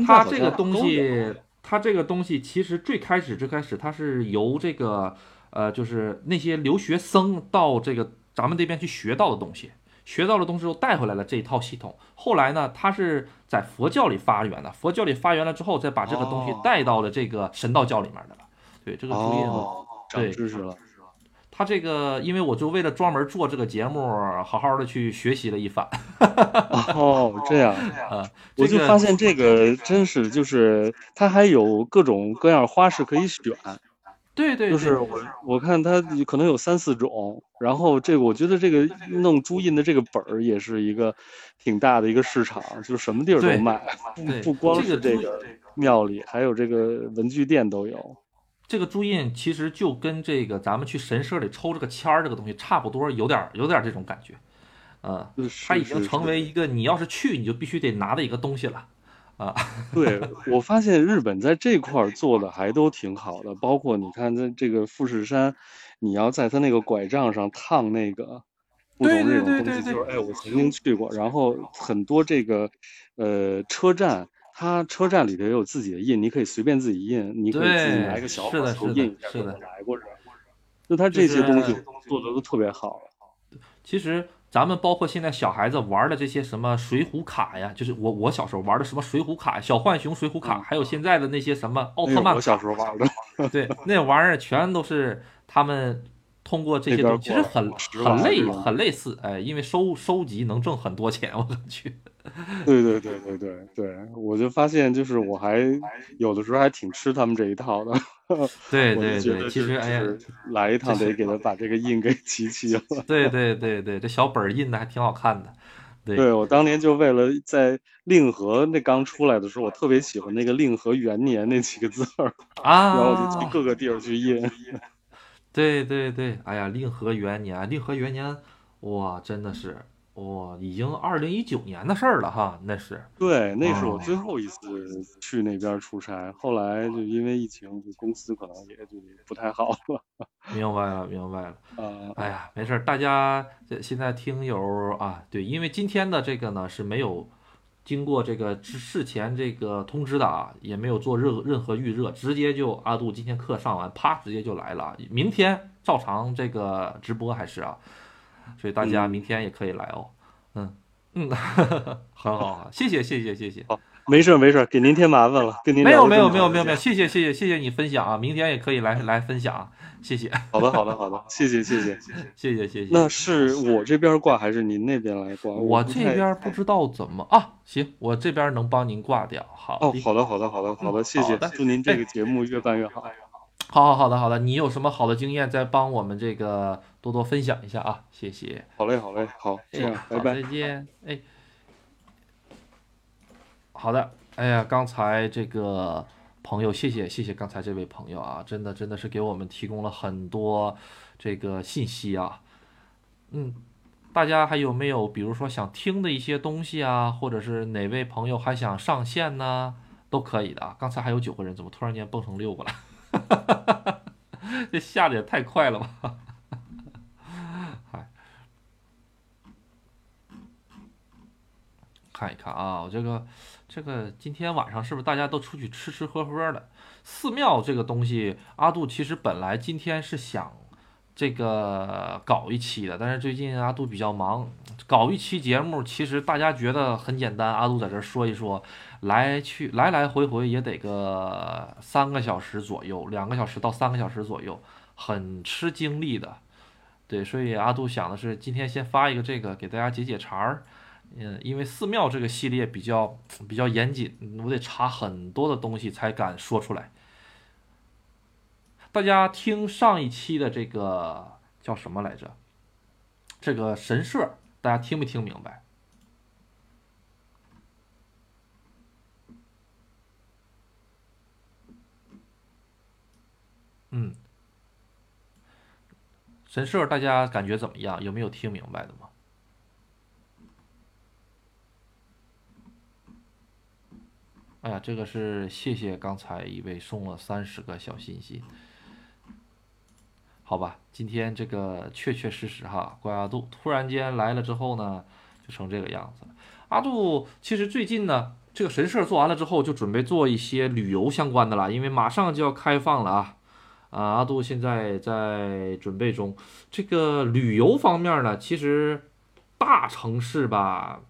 它这个东西，它这个东西其实最开始最开始它是由这个呃，就是那些留学生到这个咱们这边去学到的东西。学到了东西之后带回来了这一套系统，后来呢，他是在佛教里发源的，佛教里发源了之后，再把这个东西带到了这个神道教里面的了。对，这个朱印，对，知识了。他这个，因为我就为了专门做这个节目，好好的去学习了一番。哦，这样啊，我就发现这个真是，就是它还有各种各样花式可以选。对对，就是我我看它可能有三四种，然后这个我觉得这个弄朱印的这个本儿也是一个挺大的一个市场，就是什么地儿都卖，不不光是这个庙里，还有这个文具店都有。这个朱印其实就跟这个咱们去神社里抽这个签儿这个东西差不多，有点儿有点儿这种感觉，呃，是它已经成为一个你要是去你就必须得拿的一个东西了，啊，对，我发现日本在这块儿做的还都挺好的，包括你看在这个富士山，你要在它那个拐杖上烫那个不同这种东西，就是哎，我曾经去过，然后很多这个呃车站，它车站里头也有自己的印，你可以随便自己印，你可以自己拿一个小火球印一下，是的给我来过这儿。就它就是这些东西做的都特别好，其实咱们包括现在小孩子玩的这些什么水浒卡呀，就是我我小时候玩的什么水浒卡、小浣熊水浒卡，还有现在的那些什么奥特曼小时候玩的，对，那玩意儿全都是他们通过这些东西，其实很很类很类似，哎，因为收收集能挣很多钱，我去。对对对对对对，我就发现就是我还有的时候还挺吃他们这一套的。对 对对，其实哎呀，来一趟这得给他把这个印给集齐了。对对对对，这小本儿印的还挺好看的。对对我当年就为了在令和那刚出来的时候，我特别喜欢那个令和元年那几个字儿啊，然后我就去啊，各个地儿去印。对对对，哎呀，令和元年，令和元年，哇，真的是哇，已经二零一九年的事儿了哈，那是。对，那是我哦最后一次去那边出差，后来就因为疫情，就公司可能也就不太好了。明白了，明白了。啊，哎呀，没事儿，大家这现在听友啊，对，因为今天的这个呢是没有经过这个事前这个通知的啊，也没有做任任何预热，直接就阿杜今天课上完，啪，直接就来了。明天照常这个直播还是啊，所以大家嗯明天也可以来哦。嗯嗯，很好啊，谢谢谢谢谢谢。没事儿没事儿，给您添麻烦了，跟您没有没有没有没有没有，谢谢谢谢谢谢你分享啊，明天也可以来来分享啊，谢谢好的好的好的，谢谢谢谢。谢谢谢谢。那是我这边挂还是您那边来挂？我这边不知道怎么啊，行，我这边能帮您挂掉。好，，哦好的好的好的好的，谢谢，祝您这个节目越办越好。好好好的好的，你有什么好的经验，再帮我们这个多多分享一下啊，谢谢。好嘞好嘞，好，这样拜，拜好，再。见。哎，好的，哎呀，刚才这个朋友，谢谢谢谢刚才这位朋友啊，真的真的是给我们提供了很多这个信息啊。嗯，大家还有没有比如说想听的一些东西啊，或者是哪位朋友还想上线呢？都可以的啊。刚才还有九个人，怎么突然间蹦成六个了？这下的也太快了吧！看一看啊，我这个这个今天晚上是不是大家都出去吃吃喝喝的？寺庙这个东西，阿杜其实本来今天是想这个搞一期的，但是最近阿杜比较忙，搞一期节目，其实大家觉得很简单，阿杜在这儿说一说，来去来来回回也得个三个小时左右，两个小时到三个小时左右，很吃精力的。对，所以阿杜想的是今天先发一个这个给大家解解馋儿。嗯，因为寺庙这个系列比较比较严谨，我得查很多的东西才敢说出来。大家听上一期的这个叫什么来着？这个神社，大家听没听明白？嗯，神社大家感觉怎么样？有没有听明白的吗？哎呀，这个是谢谢刚才一位送了三十个小心心。好吧，今天这个确确实实哈，怪阿杜突然间来了之后呢，就成这个样子了。阿杜其实最近呢，这个神社做完了之后，就准备做一些旅游相关的了，因为马上就要开放了啊。啊，阿杜现在在准备中。这个旅游方面呢，其实大城市吧，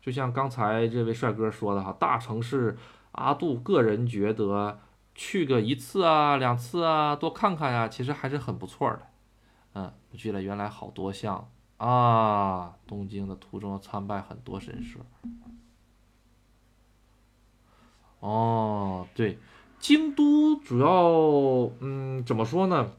就像刚才这位帅哥说的哈，大城市阿杜个人觉得去个一次啊、两次啊，多看看呀、其实还是很不错的。嗯，我记得原来好多项啊，东京的途中参拜很多神社。哦，对，京都主要，嗯，怎么说呢？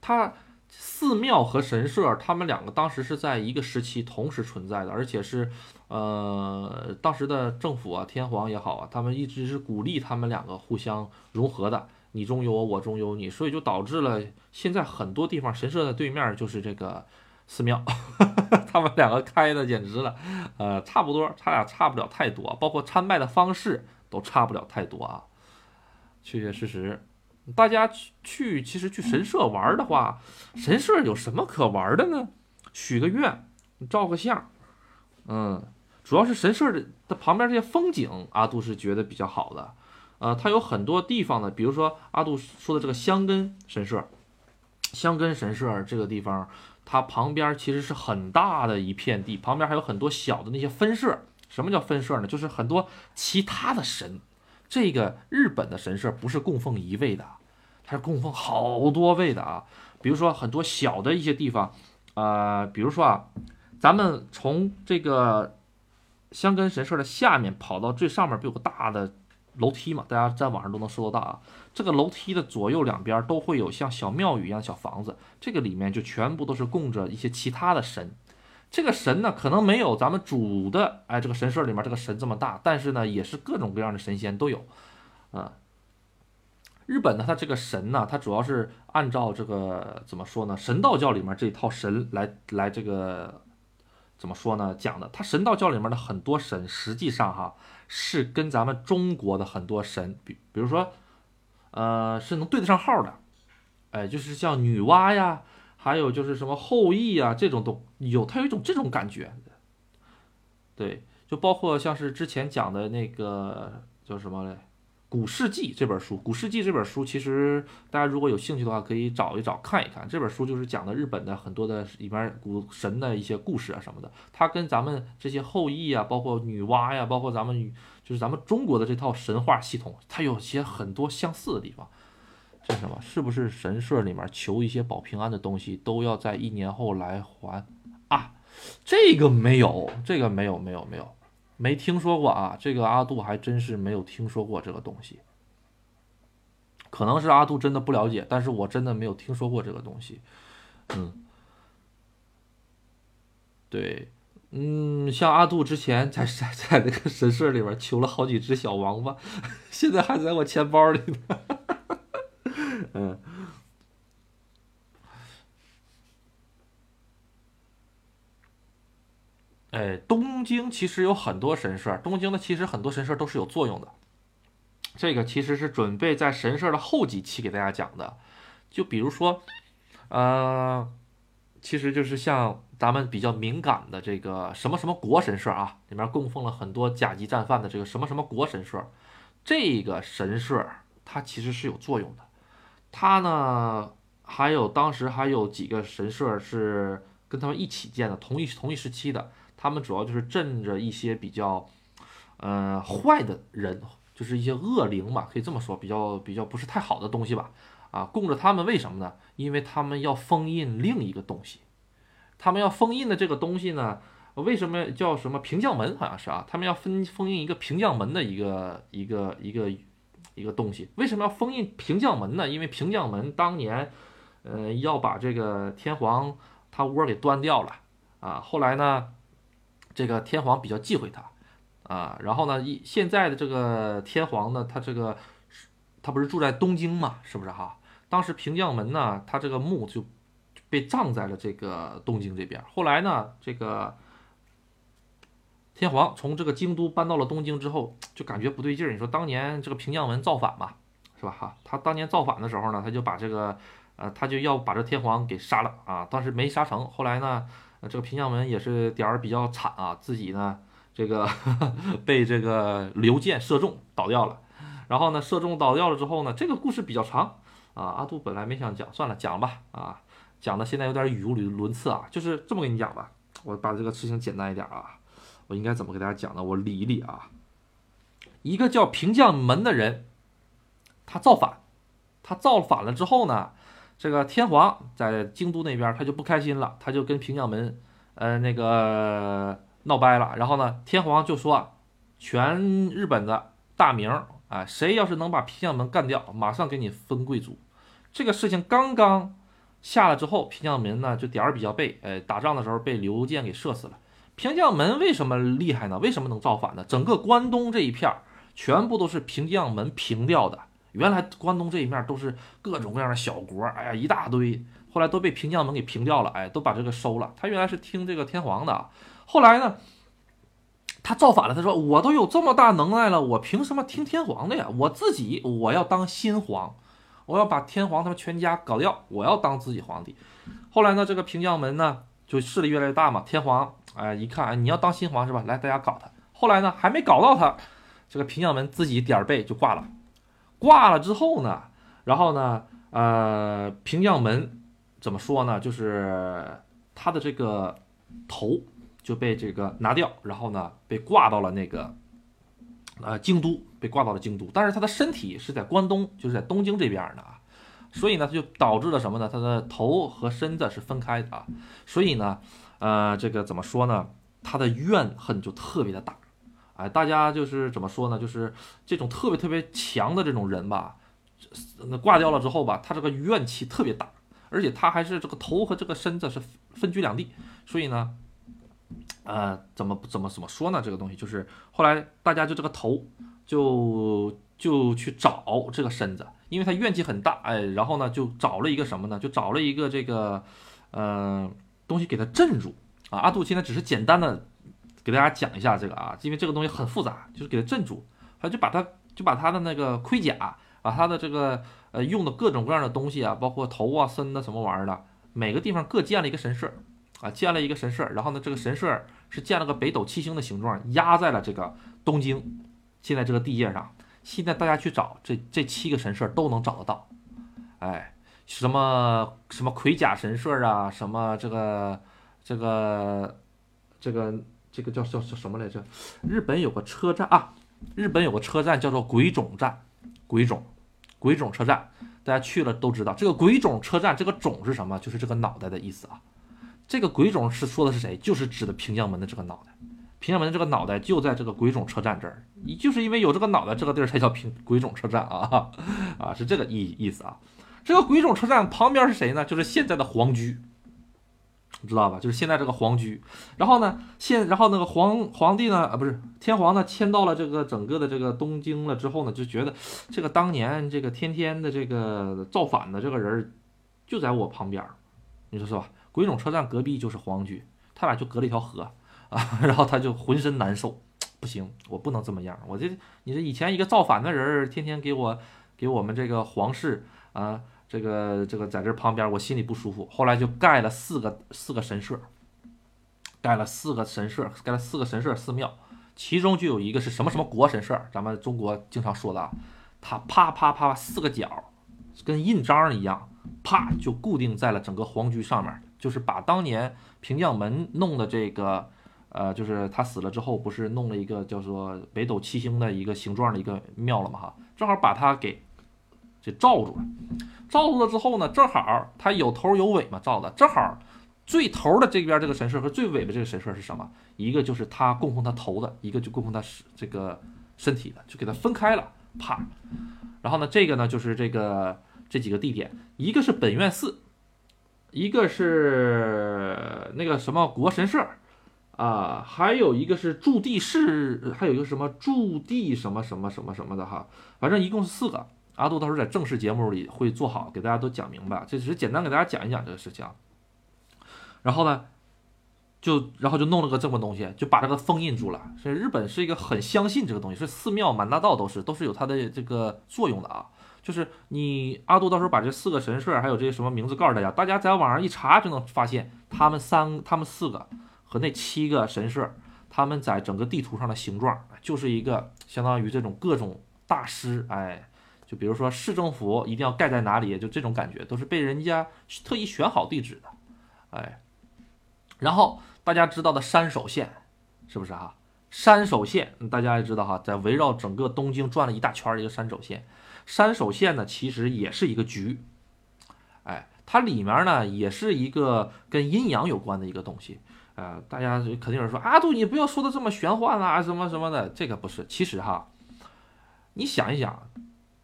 它寺庙和神社，他们两个当时是在一个时期同时存在的，而且是，呃，当时的政府啊，天皇也好啊，他们一直是鼓励他们两个互相融合的，你中有我，我中有你，所以就导致了现在很多地方神社的对面就是这个寺庙，他们两个开的简直了，呃，差不多，他俩差不了太多，包括参拜的方式都差不了太多啊。确确实实，大家去去其实去神社玩的话，神社有什么可玩的呢？许个愿，照个相，嗯，主要是神社的的旁边这些风景，阿杜是觉得比较好的。呃，它有很多地方呢，比如说阿杜说的这个香根神社，香根神社这个地方，它旁边其实是很大的一片地，旁边还有很多小的那些分社。什么叫分社呢？就是很多其他的神。这个日本的神社不是供奉一位的，它是供奉好多位的啊。比如说很多小的一些地方，呃，比如说啊，咱们从这个香根神社的下面跑到最上面，不有个大的？楼梯嘛，大家在网上都能搜得到啊。这个楼梯的左右两边都会有像小庙宇一样的小房子，这个里面就全部都是供着一些其他的神。这个神呢，可能没有咱们主的哎这个神社里面这个神这么大，但是呢，也是各种各样的神仙都有。啊，日本呢，它这个神呢，它主要是按照这个怎么说呢？神道教里面这一套神来来这个怎么说呢？讲的，它神道教里面的很多神，实际上哈。是跟咱们中国的很多神，比比如说，呃，是能对得上号的，哎，就是像女娲呀，还有就是什么后羿呀，这种都有，它有一种这种感觉，对，就包括像是之前讲的那个叫什么嘞？《古世纪》这本书，《古世纪》这本书，其实大家如果有兴趣的话，可以找一找看一看。这本书就是讲的日本的很多的里边古神的一些故事啊什么的。它跟咱们这些后裔啊，包括女娲呀，包括咱们就是咱们中国的这套神话系统，它有些很多相似的地方。这是什么？是不是神社里面求一些保平安的东西都要在一年后来还啊？这个没有，这个没有，没有，没有。没听说过啊，这个阿杜还真是没有听说过这个东西。可能是阿杜真的不了解，但是我真的没有听说过这个东西。嗯，对，嗯，像阿杜之前在在在那个神社里边求了好几只小王八，现在还在我钱包里呢。嗯。哎，东京其实有很多神社，东京的其实很多神社都是有作用的。这个其实是准备在神社的后几期给大家讲的，就比如说，呃，其实就是像咱们比较敏感的这个什么什么国神社啊，里面供奉了很多甲级战犯的这个什么什么国神社，这个神社它其实是有作用的。它呢，还有当时还有几个神社是跟他们一起建的，同一同一时期的。他们主要就是镇着一些比较，呃，坏的人，就是一些恶灵嘛，可以这么说，比较比较不是太好的东西吧。啊，供着他们为什么呢？因为他们要封印另一个东西。他们要封印的这个东西呢，为什么叫什么平将门？好像是啊，他们要封封印一个平将门的一个一个一个一个东西。为什么要封印平将门呢？因为平将门当年，呃，要把这个天皇他窝给端掉了啊。后来呢？这个天皇比较忌讳他，啊，然后呢，一现在的这个天皇呢，他这个他不是住在东京嘛，是不是哈？当时平将门呢，他这个墓就被葬在了这个东京这边。后来呢，这个天皇从这个京都搬到了东京之后，就感觉不对劲儿。你说当年这个平将门造反嘛，是吧哈？他当年造反的时候呢，他就把这个呃，他就要把这天皇给杀了啊，当时没杀成。后来呢？这个平将门也是点儿比较惨啊，自己呢，这个 被这个流箭射中倒掉了，然后呢，射中倒掉了之后呢，这个故事比较长啊。阿杜本来没想讲，算了，讲吧啊，讲的现在有点语无伦次啊，就是这么跟你讲吧，我把这个事情简单一点啊，我应该怎么给大家讲呢？我理一理啊，一个叫平将门的人，他造反，他造反了之后呢？这个天皇在京都那边，他就不开心了，他就跟平将门，呃，那个闹掰了。然后呢，天皇就说，全日本的大名啊，谁要是能把平将门干掉，马上给你封贵族。这个事情刚刚下了之后，平将门呢就点儿比较背，呃，打仗的时候被流箭给射死了。平将门为什么厉害呢？为什么能造反呢？整个关东这一片儿全部都是平将门平掉的。原来关东这一面都是各种各样的小国，哎呀一大堆，后来都被平将门给平掉了，哎，都把这个收了。他原来是听这个天皇的，后来呢，他造反了。他说：“我都有这么大能耐了，我凭什么听天皇的呀？我自己我要当新皇，我要把天皇他们全家搞掉，我要当自己皇帝。”后来呢，这个平将门呢就势力越来越大嘛。天皇哎一看，哎你要当新皇是吧？来大家搞他。后来呢还没搞到他，这个平将门自己点儿背就挂了。挂了之后呢，然后呢，呃，平将门怎么说呢？就是他的这个头就被这个拿掉，然后呢，被挂到了那个呃京都，被挂到了京都。但是他的身体是在关东，就是在东京这边的啊，所以呢，他就导致了什么呢？他的头和身子是分开的啊，所以呢，呃，这个怎么说呢？他的怨恨就特别的大。哎，大家就是怎么说呢？就是这种特别特别强的这种人吧，那挂掉了之后吧，他这个怨气特别大，而且他还是这个头和这个身子是分居两地，所以呢，呃，怎么怎么怎么说呢？这个东西就是后来大家就这个头就就去找这个身子，因为他怨气很大，哎，然后呢就找了一个什么呢？就找了一个这个呃东西给他镇住啊。阿杜现在只是简单的。给大家讲一下这个啊，因为这个东西很复杂，就是给它镇住，他就把它就把他的那个盔甲，把他的这个呃用的各种各样的东西啊，包括头啊、身的什么玩意儿的，每个地方各建了一个神社啊，建了一个神社，然后呢，这个神社是建了个北斗七星的形状，压在了这个东京现在这个地界上。现在大家去找这这七个神社都能找得到，哎，什么什么盔甲神社啊，什么这个这个。这个这个叫叫叫什么来着？日本有个车站啊，日本有个车站叫做鬼冢站，鬼冢，鬼冢车站，大家去了都知道。这个鬼冢车站，这个冢是什么？就是这个脑袋的意思啊。这个鬼冢是说的是谁？就是指的平将门的这个脑袋。平将门的这个脑袋就在这个鬼冢车站这儿，就是因为有这个脑袋，这个地儿才叫平鬼冢车站啊 啊，是这个意意思啊。这个鬼冢车站旁边是谁呢？就是现在的皇居。你知道吧？就是现在这个皇居，然后呢，现然后那个皇皇帝呢，啊不是天皇呢，迁到了这个整个的这个东京了之后呢，就觉得这个当年这个天天的这个造反的这个人就在我旁边，你说是吧？鬼冢车站隔壁就是皇居，他俩就隔了一条河啊，然后他就浑身难受，不行，我不能这么样，我这你这以前一个造反的人，天天给我给我们这个皇室啊。这个这个在这旁边，我心里不舒服。后来就盖了四个四个神社，盖了四个神社，盖了四个神社寺庙，其中就有一个是什么什么国神社，咱们中国经常说的啊，它啪啪啪四个角，跟印章一样，啪就固定在了整个皇居上面，就是把当年平将门弄的这个，呃，就是他死了之后，不是弄了一个叫做北斗七星的一个形状的一个庙了嘛哈，正好把它给给罩住了。造了之后呢，正好它有头有尾嘛，造的正好，最头的这边这个神社和最尾的这个神社是什么？一个就是他供奉他头的，一个就供奉他这个身体的，就给它分开了，啪。然后呢，这个呢就是这个这几个地点，一个是本院寺，一个是那个什么国神社，啊，还有一个是驻地市，还有一个什么驻地什么什么什么什么的哈，反正一共是四个。阿杜到时候在正式节目里会做好，给大家都讲明白。这只是简单给大家讲一讲这个事情。然后呢，就然后就弄了个这么东西，就把这个封印住了。所以日本是一个很相信这个东西，是寺庙满大道都是都是有它的这个作用的啊。就是你阿杜到时候把这四个神社还有这些什么名字告诉大家，大家在网上一查就能发现，他们三他们四个和那七个神社，他们在整个地图上的形状就是一个相当于这种各种大师哎。就比如说市政府一定要盖在哪里，就这种感觉都是被人家特意选好地址的，哎，然后大家知道的山手线是不是哈？山手线大家也知道哈，在围绕整个东京转了一大圈儿一个山手线，山手线呢其实也是一个局，哎，它里面呢也是一个跟阴阳有关的一个东西，呃，大家肯定有人说阿杜你不要说的这么玄幻啦，什么什么的，这个不是，其实哈，你想一想。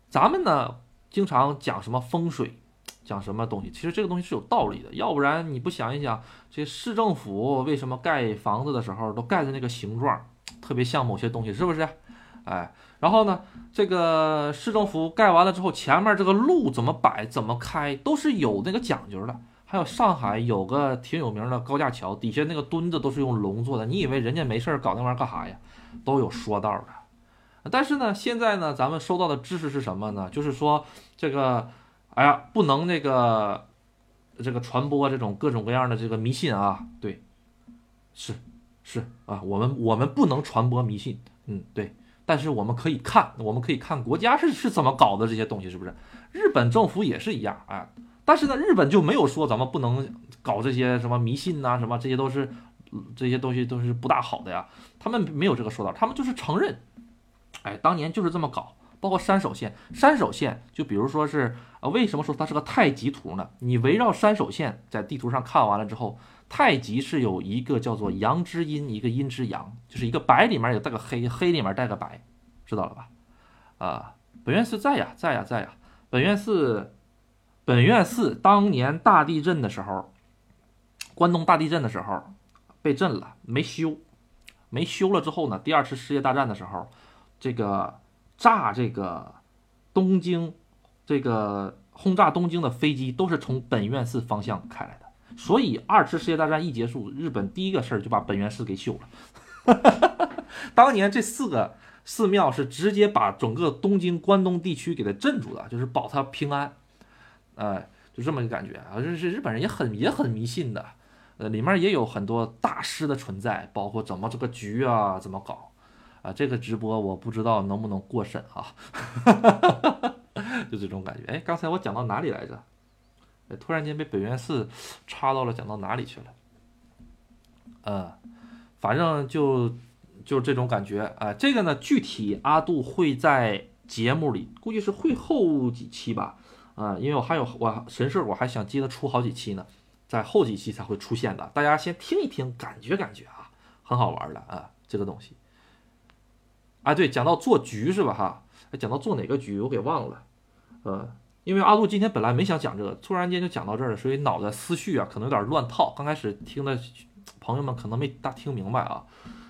咱们呢，经常讲什么风水，讲什么东西，其实这个东西是有道理的。要不然你不想一想，这市政府为什么盖房子的时候都盖的那个形状，特别像某些东西，是不是？哎，然后呢，这个市政府盖完了之后，前面这个路怎么摆、怎么开，都是有那个讲究的。还有上海有个挺有名的高架桥，底下那个墩子都是用龙做的。你以为人家没事儿搞那玩意儿干啥呀？都有说道的。但是呢，现在呢，咱们收到的知识是什么呢？就是说这个，哎呀，不能那个这个传播这种各种各样的这个迷信啊。对，是是啊，我们我们不能传播迷信。嗯，对。但是我们可以看，我们可以看国家是是怎么搞的这些东西，是不是？日本政府也是一样啊。但是呢，日本就没有说咱们不能搞这些什么迷信呐，什么这些都是这些东西都是不大好的呀。他们没有这个说道，他们就是承认，哎，当年就是这么搞。包括山手线，山手线就比如说是啊，为什么说它是个太极图呢？你围绕山手线在地图上看完了之后，太极是有一个叫做阳之阴，一个阴之阳，就是一个白里面有带个黑，黑里面带个白，知道了吧？啊，本院寺在呀，在呀，在呀，本院寺。本院寺当年大地震的时候，关东大地震的时候被震了，没修，没修了之后呢，第二次世界大战的时候，这个炸这个东京，这个轰炸东京的飞机都是从本院寺方向开来的，所以二次世界大战一结束，日本第一个事儿就把本院寺给修了。当年这四个寺庙是直接把整个东京关东地区给它镇住的，就是保它平安。哎，就这么个感觉啊！这是日本人也很也很迷信的，呃，里面也有很多大师的存在，包括怎么这个局啊，怎么搞啊？这个直播我不知道能不能过审啊，就这种感觉。哎，刚才我讲到哪里来着？突然间被本院寺插到了，讲到哪里去了？嗯，反正就就这种感觉啊。这个呢，具体阿杜会在节目里，估计是会后几期吧。啊，因为我还有我神社，我还想接着出好几期呢，在后几期才会出现的，大家先听一听，感觉感觉啊，很好玩的啊，这个东西。啊，对，讲到做局是吧？哈，讲到做哪个局，我给忘了。呃，因为阿杜今天本来没想讲这个，突然间就讲到这儿了，所以脑袋思绪啊可能有点乱套。刚开始听的朋友们可能没大听明白啊，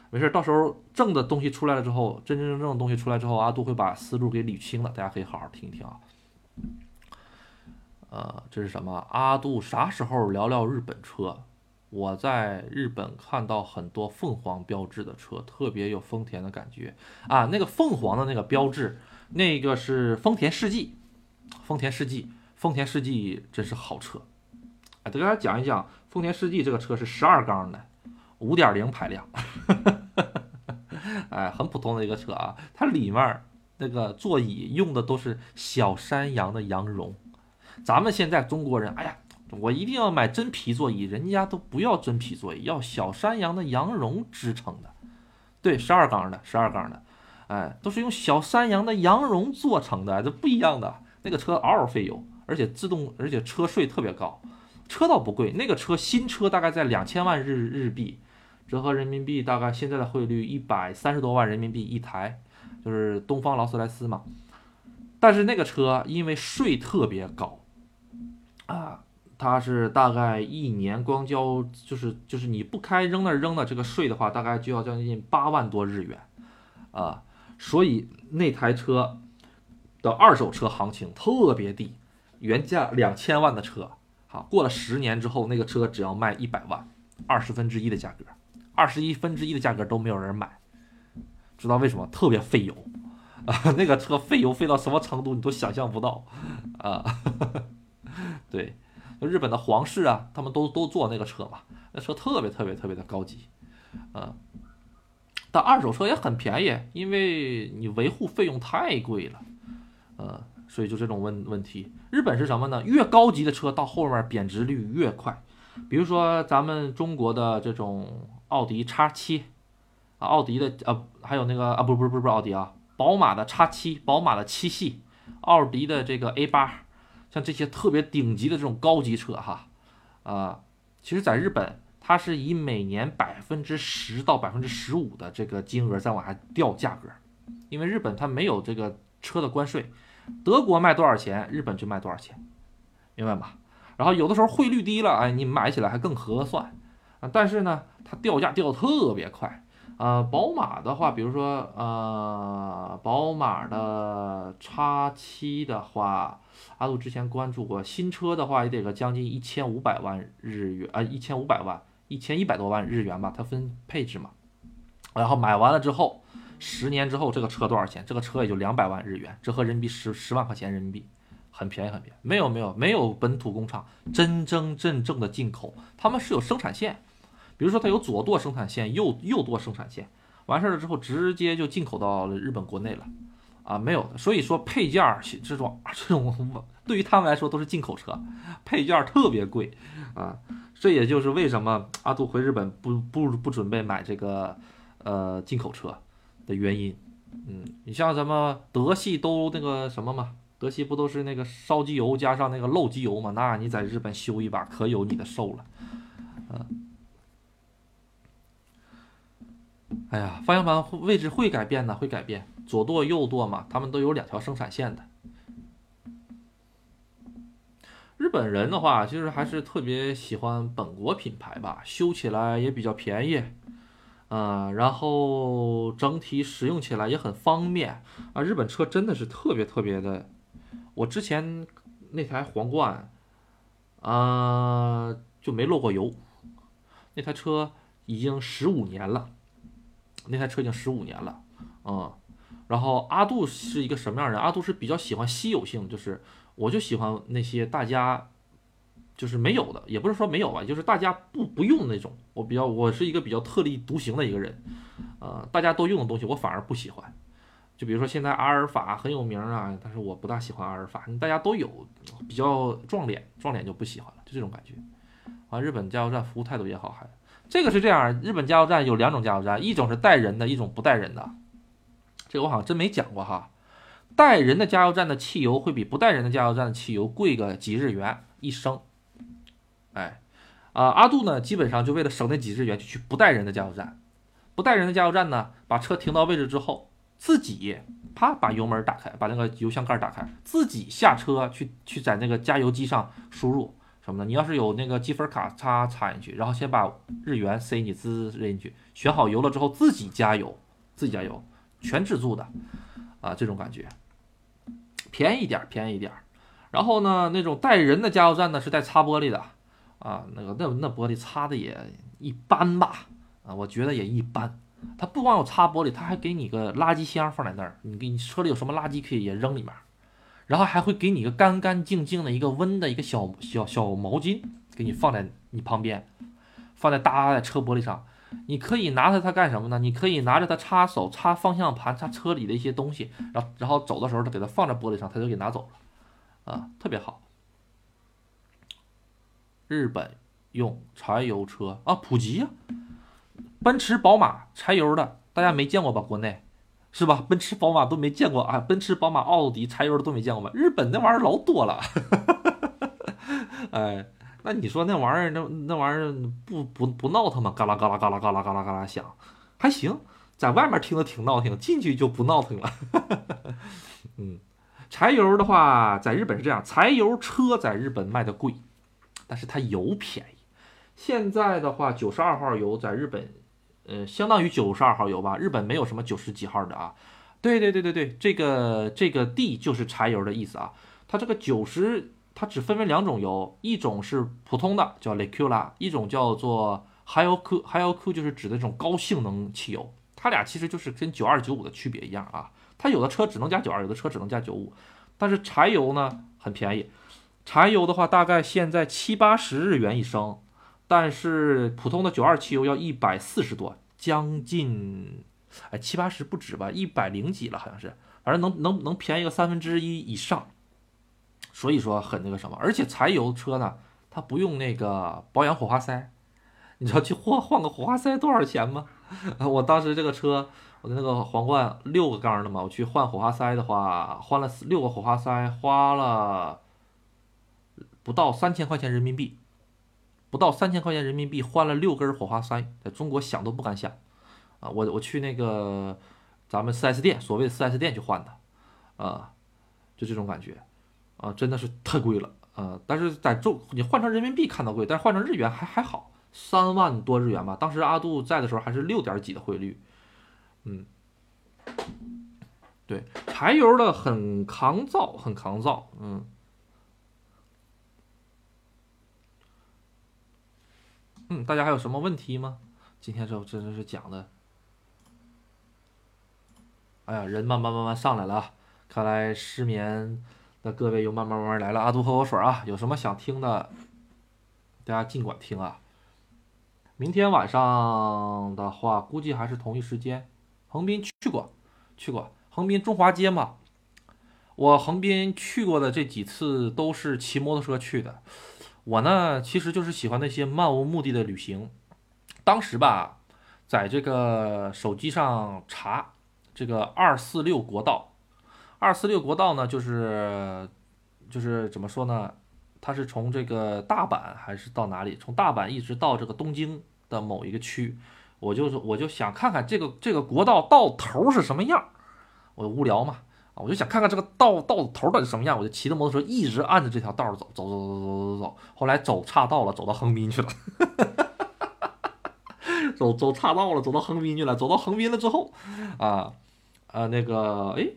没事，到时候正的东西出来了之后，真真正正的东西出来之后，阿杜会把思路给捋清了，大家可以好好听一听啊。呃，这是什么？阿杜啥时候聊聊日本车？我在日本看到很多凤凰标志的车，特别有丰田的感觉啊。那个凤凰的那个标志，那个是丰田世纪，丰田世纪，丰田世纪真是好车。哎，再给大家讲一讲，丰田世纪这个车是十二缸的，五点零排量，哎，很普通的一个车啊。它里面那个座椅用的都是小山羊的羊绒。咱们现在中国人，哎呀，我一定要买真皮座椅，人家都不要真皮座椅，要小山羊的羊绒支撑的，对，十二缸的，十二缸的，哎，都是用小山羊的羊绒做成的，这不一样的。那个车嗷嗷费油，而且自动，而且车税特别高，车倒不贵，那个车新车大概在两千万日日币，折合人民币大概现在的汇率一百三十多万人民币一台，就是东方劳斯莱斯嘛。但是那个车因为税特别高。啊，它是大概一年光交，就是就是你不开扔那扔的这个税的话，大概就要将近八万多日元，啊，所以那台车的二手车行情特别低，原价两千万的车，好，过了十年之后，那个车只要卖一百万，二十分之一的价格，二十一分之一的价格都没有人买，知道为什么？特别费油，啊，那个车费油费到什么程度，你都想象不到，啊。对，就日本的皇室啊，他们都都坐那个车嘛，那车特别特别特别的高级，嗯，但二手车也很便宜，因为你维护费用太贵了，呃，所以就这种问问题。日本是什么呢？越高级的车到后面贬值率越快，比如说咱们中国的这种奥迪 X 七啊，奥迪的呃，还有那个啊，不不不不是奥迪啊，宝马的 X 七，宝马的七系，奥迪的这个 A 八。像这些特别顶级的这种高级车，哈，啊，其实在日本，它是以每年百分之十到百分之十五的这个金额在往下掉价格，因为日本它没有这个车的关税，德国卖多少钱，日本就卖多少钱，明白吧？然后有的时候汇率低了，哎，你买起来还更合算啊。但是呢，它掉价掉的特别快呃，宝马的话，比如说呃，宝马的叉七的话，阿杜之前关注过，新车的话也得个将近一千五百万日元啊，一千五百万，一千一百多万日元吧，它分配置嘛。然后买完了之后，十年之后这个车多少钱？这个车也就两百万日元，折合人民币十十万块钱人民币，很便宜很便宜。没有没有没有本土工厂，真真正正的进口，他们是有生产线。比如说，它有左舵生产线、右右舵生产线，完事儿了之后直接就进口到了日本国内了，啊，没有的。所以说配件儿这种 这种对于他们来说都是进口车，配件儿特别贵，啊，这也就是为什么阿杜回日本不不不准备买这个呃进口车的原因。嗯，你像什么德系都那个什么嘛，德系不都是那个烧机油加上那个漏机油嘛？那你在日本修一把可有你的受了，嗯。哎呀，方向盘位置会改变的，会改变，左舵右舵嘛，他们都有两条生产线的。日本人的话，其实还是特别喜欢本国品牌吧，修起来也比较便宜，嗯，然后整体使用起来也很方便啊。日本车真的是特别特别的，我之前那台皇冠啊就没漏过油，那台车已经十五年了。那台车已经十五年了，嗯，然后阿杜是一个什么样的人？阿杜是比较喜欢稀有性，就是我就喜欢那些大家就是没有的，也不是说没有吧，就是大家不不用那种。我比较我是一个比较特立独行的一个人，呃，大家都用的东西我反而不喜欢。就比如说现在阿尔法很有名啊，但是我不大喜欢阿尔法，大家都有，比较撞脸，撞脸就不喜欢了，就这种感觉。啊，日本加油站服务态度也好，还。这个是这样，日本加油站有两种加油站，一种是带人的，一种不带人的。这个我好像真没讲过哈。带人的加油站的汽油会比不带人的加油站的汽油贵个几日元一升。哎，啊，阿杜呢，基本上就为了省那几日元，就去不带人的加油站。不带人的加油站呢，把车停到位置之后，自己啪把油门打开，把那个油箱盖打开，自己下车去去在那个加油机上输入。什么的？你要是有那个积分卡插插进去，然后先把日元塞你滋扔进去，选好油了之后自己加油，自己加油，全自助的，啊，这种感觉，便宜一点，便宜一点。然后呢，那种带人的加油站呢是带擦玻璃的，啊，那个那那玻璃擦的也一般吧，啊，我觉得也一般。它不光有擦玻璃，它还给你个垃圾箱放在那儿，你给你车里有什么垃圾可以也扔里面。然后还会给你一个干干净净的一个温的一个小小小毛巾，给你放在你旁边，放在搭在车玻璃上。你可以拿着它干什么呢？你可以拿着它擦手、擦方向盘、擦车里的一些东西。然后然后走的时候，它给它放在玻璃上，它就给拿走了，啊，特别好。日本用柴油车啊，普及呀，奔驰、宝马柴油的，大家没见过吧？国内。是吧？奔驰、宝马都没见过啊！奔驰、宝马、奥迪柴油的都没见过吧？日本那玩意儿老多了，哎，那你说那玩意儿，那那玩意儿不不不闹腾吗？嘎啦嘎啦嘎啦嘎啦嘎啦嘎啦响，还行，在外面听着挺闹挺，进去就不闹腾了。嗯，柴油的话，在日本是这样，柴油车在日本卖的贵，但是它油便宜。现在的话，九十二号油在日本。呃，相当于九十二号油吧，日本没有什么九十几号的啊。对对对对对，这个这个 D 就是柴油的意思啊。它这个九十，它只分为两种油，一种是普通的叫 Lecula，一种叫做 h i o k h i o k 就是指的这种高性能汽油。它俩其实就是跟九二九五的区别一样啊。它有的车只能加九二，有的车只能加九五。但是柴油呢很便宜，柴油的话大概现在七八十日元一升。但是普通的九二汽油要一百四十多，将近哎七八十不止吧，一百零几了好像是，反正能能能便宜个三分之一以上，所以说很那个什么，而且柴油车呢，它不用那个保养火花塞，你知道去换换个火花塞多少钱吗？我当时这个车，我的那个皇冠六个缸的嘛，我去换火花塞的话，换了六个火花塞，花了不到三千块钱人民币。不到三千块钱人民币换了六根火花塞，在中国想都不敢想，啊，我我去那个咱们 4S 店，所谓的 4S 店去换的，啊，就这种感觉，啊，真的是太贵了，啊，但是在中你换成人民币看到贵，但是换成日元还还好，三万多日元吧。当时阿杜在的时候还是六点几的汇率，嗯，对，柴油的很抗造，很抗造，嗯。大家还有什么问题吗？今天这真的是讲的，哎呀，人慢慢慢慢上来了啊！看来失眠的各位又慢慢慢慢来了。阿杜喝口水啊，有什么想听的，大家尽管听啊。明天晚上的话，估计还是同一时间。横滨去过，去过横滨中华街嘛。我横滨去过的这几次都是骑摩托车去的。我呢，其实就是喜欢那些漫无目的的旅行。当时吧，在这个手机上查这个二四六国道，二四六国道呢，就是就是怎么说呢？它是从这个大阪还是到哪里？从大阪一直到这个东京的某一个区。我就是我就想看看这个这个国道到头是什么样。我无聊嘛。我就想看看这个道道头到底什么样，我就骑着摩托车一直按着这条道走，走走走走走走走，后来走岔道了，走到横滨去了，走走岔道了，走到横滨去了，走到横滨了之后，啊啊那个哎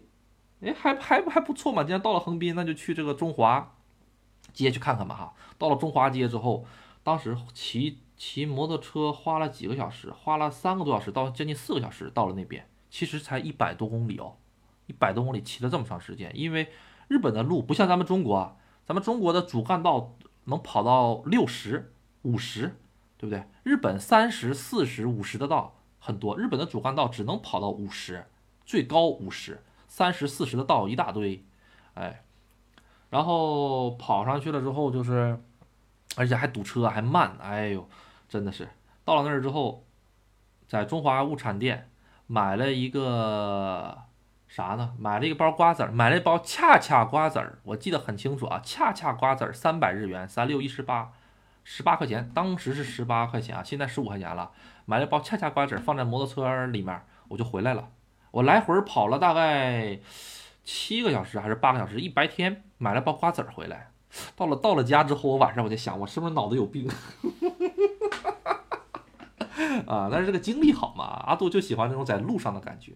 哎还还还不错嘛，既然到了横滨，那就去这个中华街去看看吧哈。到了中华街之后，当时骑骑摩托车花了几个小时，花了三个多小时到将近四个小时到了那边，其实才一百多公里哦。一百多公里骑了这么长时间，因为日本的路不像咱们中国，咱们中国的主干道能跑到六十五十，对不对？日本三十四十五十的道很多，日本的主干道只能跑到五十，最高五十，三十四十的道一大堆，哎，然后跑上去了之后就是，而且还堵车还慢，哎呦，真的是到了那儿之后，在中华物产店买了一个。啥呢？买了一包瓜子儿，买了一包恰恰瓜子儿，我记得很清楚啊，恰恰瓜子儿三百日元，三六一十八，十八块钱，当时是十八块钱啊，现在十五块钱了。买了包恰恰瓜子儿，放在摩托车里面，我就回来了。我来回跑了大概七个小时还是八个小时，一白天买了包瓜子儿回来。到了到了家之后，我晚上我就想，我是不是脑子有病？啊，但是这个经历好嘛，阿杜就喜欢那种在路上的感觉。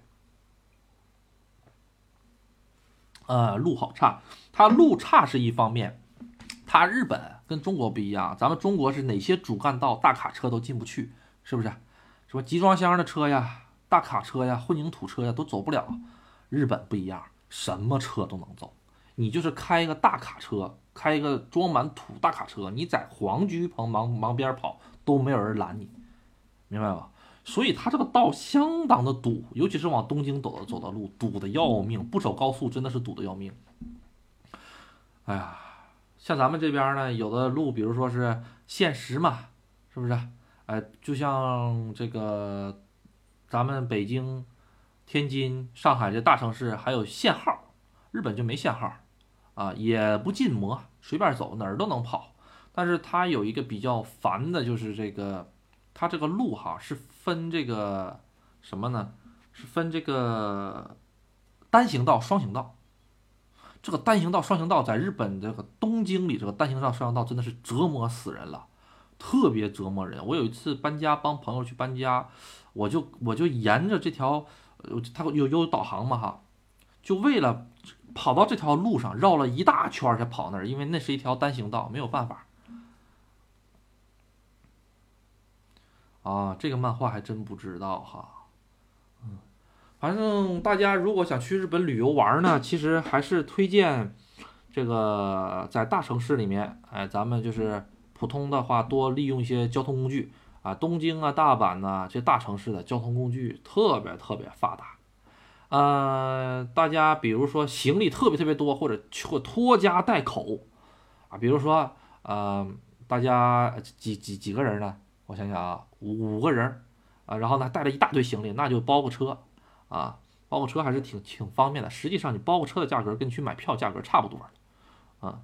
呃，路好差，它路差是一方面，它日本跟中国不一样，咱们中国是哪些主干道大卡车都进不去，是不是？什么集装箱的车呀、大卡车呀、混凝土车呀都走不了。日本不一样，什么车都能走，你就是开一个大卡车，开一个装满土大卡车，你在黄居棚旁旁边跑都没有人拦你，明白吧？所以它这个道相当的堵，尤其是往东京走的走的路，堵的要命。不走高速真的是堵的要命。哎呀，像咱们这边呢，有的路，比如说是限时嘛，是不是？哎，就像这个咱们北京、天津、上海这大城市还有限号，日本就没限号，啊，也不禁摩，随便走哪儿都能跑。但是它有一个比较烦的就是这个。它这个路哈是分这个什么呢？是分这个单行道、双行道。这个单行道、双行道在日本这个东京里，这个单行道、双行道真的是折磨死人了，特别折磨人。我有一次搬家，帮朋友去搬家，我就我就沿着这条，它有有导航嘛哈，就为了跑到这条路上，绕了一大圈才跑那儿，因为那是一条单行道，没有办法。啊，这个漫画还真不知道哈，嗯，反正大家如果想去日本旅游玩呢，其实还是推荐这个在大城市里面，哎，咱们就是普通的话多利用一些交通工具啊，东京啊、大阪呐这大城市的交通工具特别特别发达，呃，大家比如说行李特别特别多或者或拖家带口啊，比如说呃，大家几几几个人呢？我想想啊。五个人啊，然后呢带了一大堆行李，那就包个车啊，包个车还是挺挺方便的。实际上你包个车的价格跟去买票价格差不多啊。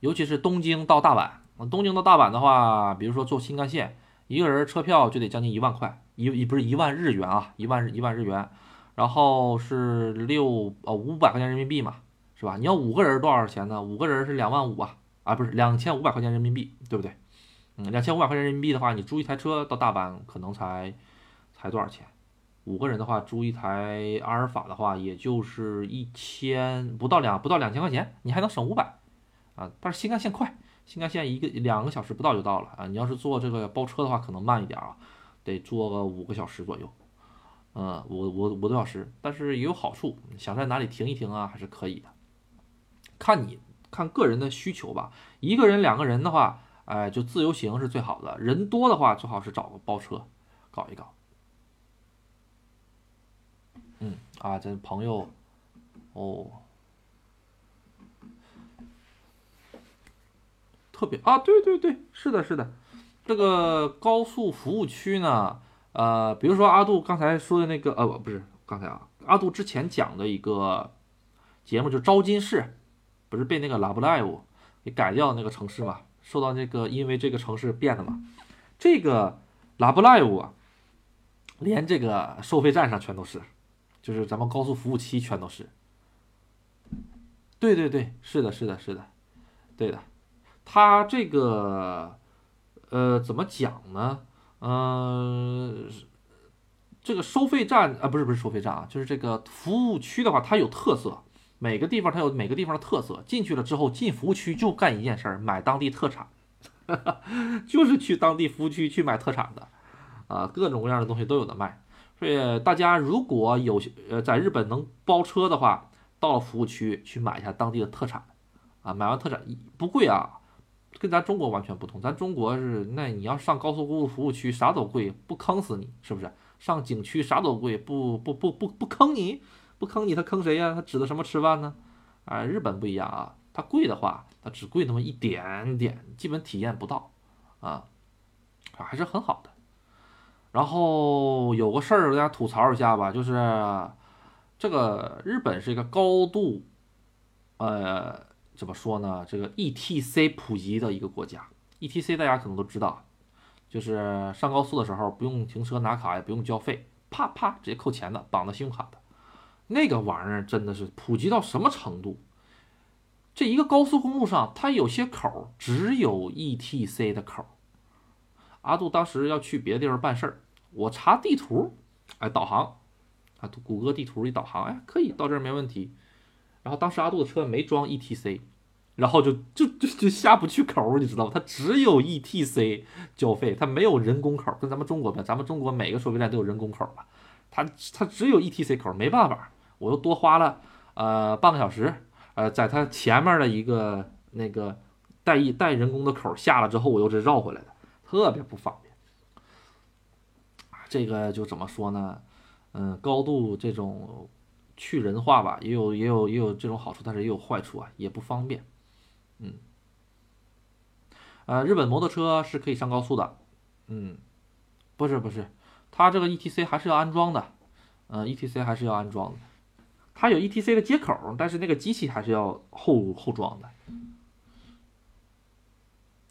尤其是东京到大阪，东京到大阪的话，比如说坐新干线，一个人车票就得将近一万块，一一不是一万日元啊，一万日一万日元，然后是六呃五百块钱人民币嘛，是吧？你要五个人多少钱呢？五个人是两万五啊，啊不是两千五百块钱人民币，对不对？嗯，两千五百块钱人民币的话，你租一台车到大阪可能才才多少钱？五个人的话，租一台阿尔法的话，也就是一千不到两不到两千块钱，你还能省五百啊。但是新干线快，新干线一个两个小时不到就到了啊。你要是坐这个包车的话，可能慢一点啊，得坐个五个小时左右，嗯，五五五个多小时。但是也有好处，想在哪里停一停啊，还是可以的。看你看个人的需求吧，一个人两个人的话，哎，就自由行是最好的。人多的话，最好是找个包车搞一搞。嗯啊，这朋友，哦，特别啊，对对对，是的，是的，这个高速服务区呢，呃，比如说阿杜刚才说的那个，呃，不是刚才啊，阿杜之前讲的一个节目，就招金市，不是被那个拉布赖乌给改掉那个城市嘛，受到那个因为这个城市变的嘛，这个拉布赖乌啊，连这个收费站上全都是。就是咱们高速服务区全都是，对对对，是的，是的，是的，对的。它这个，呃，怎么讲呢？嗯，这个收费站啊，不是不是收费站啊，就是这个服务区的话，它有特色，每个地方它有每个地方的特色。进去了之后，进服务区就干一件事儿，买当地特产，就是去当地服务区去买特产的，啊，各种各样的东西都有的卖。所以大家如果有呃在日本能包车的话，到服务区去买一下当地的特产，啊，买完特产不贵啊，跟咱中国完全不同。咱中国是那你要上高速公路服务区啥都贵，不坑死你是不是？上景区啥都贵，不不不不不坑你，不坑你他坑谁呀？他指的什么吃饭呢？啊，日本不一样啊，它贵的话，它只贵那么一点点，基本体验不到，啊，还是很好的。然后有个事儿，大家吐槽一下吧，就是这个日本是一个高度，呃，怎么说呢？这个 E T C 普及的一个国家。E T C 大家可能都知道，就是上高速的时候不用停车拿卡，也不用交费，啪啪直接扣钱的，绑的信用卡的。那个玩意儿真的是普及到什么程度？这一个高速公路上，它有些口只有 E T C 的口。阿杜当时要去别的地方办事儿，我查地图，哎，导航，啊，谷歌地图一导航，哎，可以到这儿没问题。然后当时阿杜的车没装 ETC，然后就就就就下不去口，你知道吗？它只有 ETC 交费，它没有人工口，跟咱们中国比，咱们中国每个收费站都有人工口吧？它它只有 ETC 口，没办法，我又多花了呃半个小时，呃，在它前面的一个那个带一带人工的口下了之后，我又是绕回来的。特别不方便这个就怎么说呢？嗯，高度这种去人化吧，也有也有也有这种好处，但是也有坏处啊，也不方便。嗯，呃，日本摩托车是可以上高速的。嗯，不是不是，它这个 ETC 还是要安装的。嗯，ETC 还是要安装的。它有 ETC 的接口，但是那个机器还是要后后装的。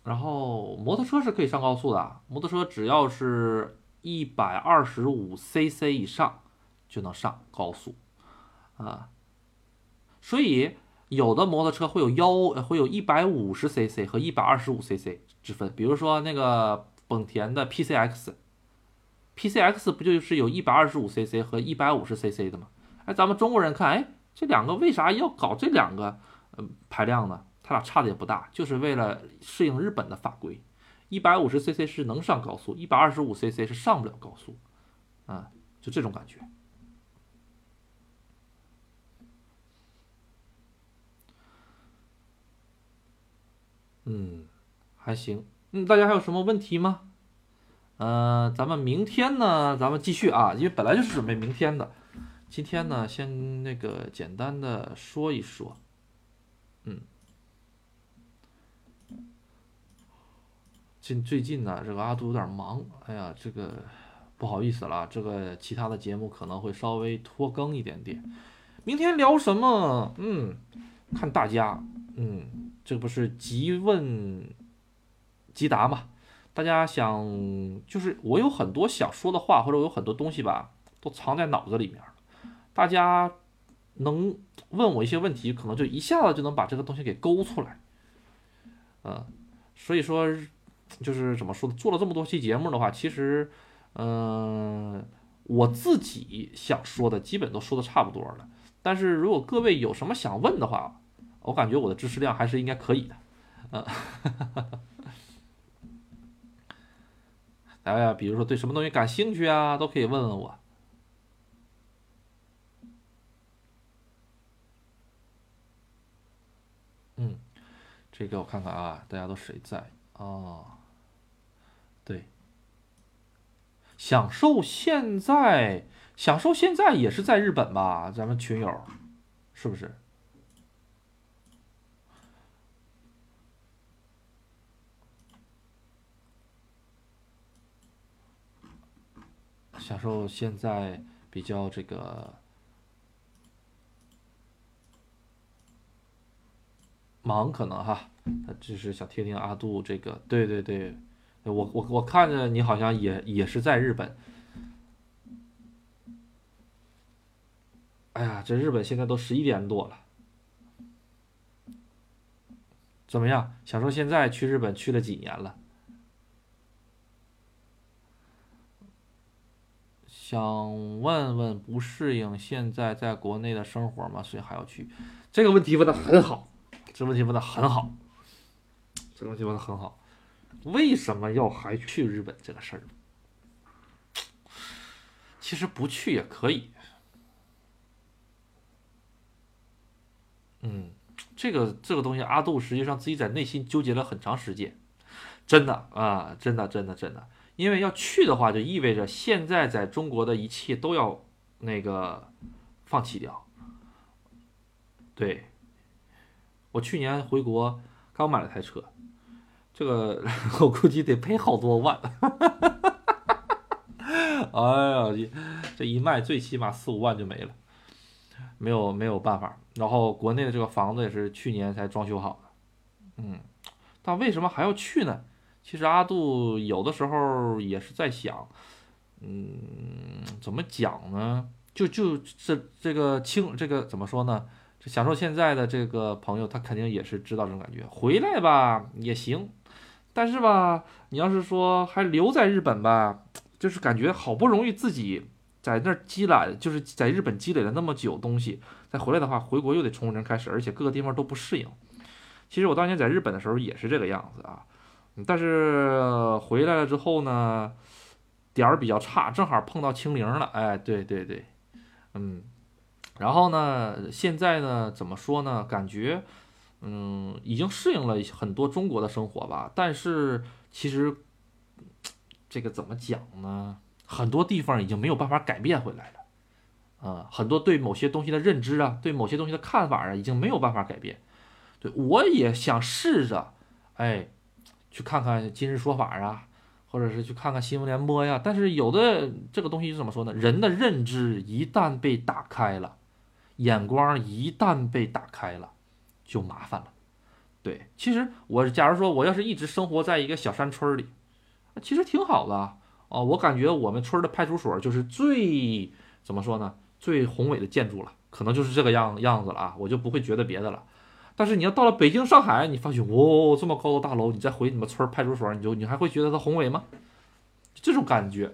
然后摩托车是可以上高速的，摩托车只要是一百二十五 cc 以上就能上高速，啊，所以有的摩托车会有幺会有一百五十 cc 和一百二十五 cc 之分，比如说那个本田的 PCX，PCX 不就是有一百二十五 cc 和一百五十 cc 的吗？哎，咱们中国人看，哎，这两个为啥要搞这两个呃排量呢？它俩差的也不大，就是为了适应日本的法规。一百五十 cc 是能上高速，一百二十五 cc 是上不了高速，啊，就这种感觉。嗯，还行。嗯，大家还有什么问题吗？嗯，咱们明天呢，咱们继续啊，因为本来就是准备明天的。今天呢，先那个简单的说一说，嗯。近最近呢，这个阿杜有点忙，哎呀，这个不好意思了，这个其他的节目可能会稍微拖更一点点。明天聊什么？嗯，看大家，嗯，这不是即问即答嘛？大家想，就是我有很多想说的话，或者我有很多东西吧，都藏在脑子里面大家能问我一些问题，可能就一下子就能把这个东西给勾出来，嗯，所以说。就是怎么说？做了这么多期节目的话，其实，嗯、我自己想说的基本都说的差不多了。但是如果各位有什么想问的话，我感觉我的知识量还是应该可以的。嗯、大家比如说对什么东西感兴趣啊，都可以问问我。嗯，这个我看看啊，大家都谁在啊、对，享受现在，享受现在也是在日本吧？咱们群友是不是？享受现在比较这个忙，可能哈，他只是想听听阿杜这个，对对对，我我我看着你好像也也是在日本。哎呀，这日本现在都十一点多了，怎么样？想说现在去日本去了几年了？想问问不适应现在在国内的生活吗？所以还要去？这个问题问的很好，这问题问的很好，这个问题问的很好。为什么要还去日本这个事儿？其实不去也可以。嗯，这个这个东西，阿杜实际上自己在内心纠结了很长时间，真的啊，真的真的真的。因为要去的话，就意味着现在在中国的一切都要那个放弃掉。对，我去年回国刚买了台车，这个 我估计得赔好多万。哎呀，这一卖最起码四五万就没了，没有没有办法。然后国内的这个房子也是去年才装修好的，嗯，但为什么还要去呢？其实阿杜有的时候也是在想，嗯，怎么讲呢？就就这这个清这个怎么说呢？享受现在的这个朋友，他肯定也是知道这种感觉。回来吧也行，但是吧，你要是说还留在日本吧，就是感觉好不容易自己在那儿积累，就是在日本积累了那么久东西，再回来的话，回国又得从零开始，而且各个地方都不适应。其实我当年在日本的时候也是这个样子啊。但是回来了之后呢，点儿比较差，正好碰到清零了。哎，对对对，嗯，然后呢，现在呢，怎么说呢？感觉，嗯，已经适应了很多中国的生活吧。但是其实这个怎么讲呢？很多地方已经没有办法改变回来了。啊，很多对某些东西的认知啊，对某些东西的看法啊，已经没有办法改变。对我也想试着，哎。去看看今日说法啊，或者是去看看新闻联播呀。但是有的这个东西是怎么说呢？人的认知一旦被打开了，眼光一旦被打开了，就麻烦了。对，其实我假如说我要是一直生活在一个小山村里，其实挺好的哦。我感觉我们村的派出所就是最怎么说呢？最宏伟的建筑了，可能就是这个样样子了啊，我就不会觉得别的了。但是你要到了北京、上海，你发现哦，这么高的大楼，你再回你们村派出所，你就你还会觉得它宏伟吗？这种感觉，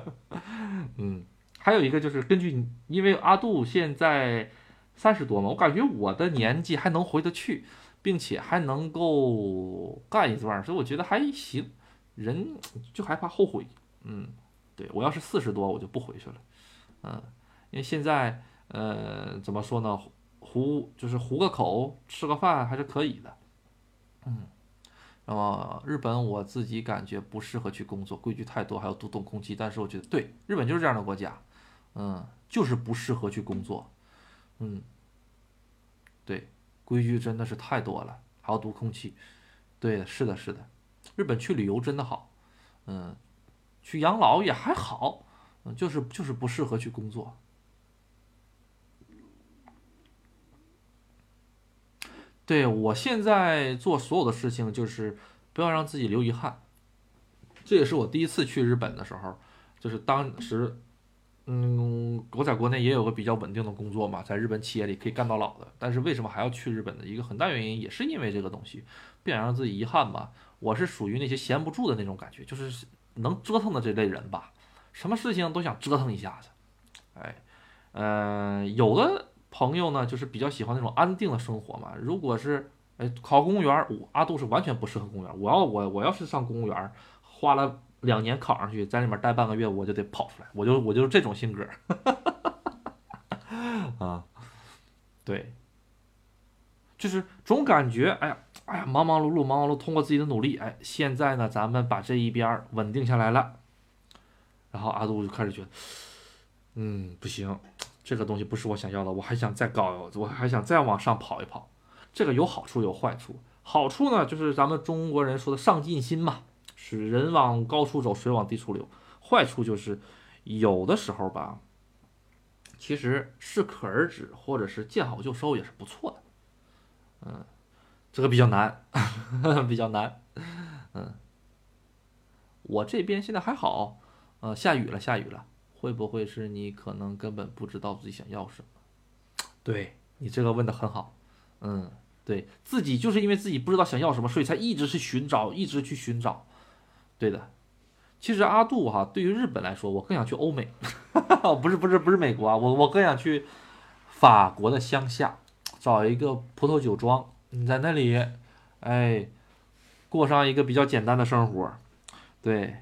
嗯，还有一个就是根据，因为阿杜现在三十多嘛，我感觉我的年纪还能回得去，并且还能够干一段，所以我觉得还行。人就害怕后悔，嗯，对我要是四十多，我就不回去了，嗯，因为现在呃怎么说呢？糊就是糊个口，吃个饭还是可以的，嗯。那么日本我自己感觉不适合去工作，规矩太多，还有毒动空气。但是我觉得对，日本就是这样的国家，嗯，就是不适合去工作，嗯，对，规矩真的是太多了，还要读空气。对，是的，是的，日本去旅游真的好，嗯，去养老也还好，嗯，就是就是不适合去工作。对我现在做所有的事情，就是不要让自己留遗憾。这也是我第一次去日本的时候，就是当时嗯，我在国内也有个比较稳定的工作嘛，在日本企业里可以干到老的。但是为什么还要去日本的一个很大原因，也是因为这个东西，不想让自己遗憾吧。我是属于那些闲不住的那种感觉，就是能折腾的这类人吧，什么事情都想折腾一下子。哎，呃，有的朋友呢，就是比较喜欢那种安定的生活嘛。如果是哎考公务员，我阿杜是完全不适合公务员。我要我我要是上公务员，花了。两年考上去，在里面待半个月，我就得跑出来，我就我就是这种性格，啊，对，就是总感觉，哎呀，哎呀，忙忙碌碌，忙忙碌，通过自己的努力，哎，现在呢，咱们把这一边稳定下来了，然后阿杜就开始觉得，嗯，不行，这个东西不是我想要的，我还想再搞，我还想再往上跑一跑，这个有好处有坏处，好处呢，就是咱们中国人说的上进心嘛。是人往高处走，水往低处流。坏处就是有的时候吧，其实适可而止，或者是见好就收也是不错的。嗯，这个比较难，比较难。嗯，我这边现在还好。呃，下雨了，下雨了，会不会是你可能根本不知道自己想要什么？对你这个问的很好。嗯，对自己就是因为自己不知道想要什么，所以才一直去寻找，一直去寻找。对的，其实阿杜哈，对于日本来说，我更想去欧美，不是不是不是美国啊，我我更想去法国的乡下，找一个葡萄酒庄，你在那里，哎，过上一个比较简单的生活，对，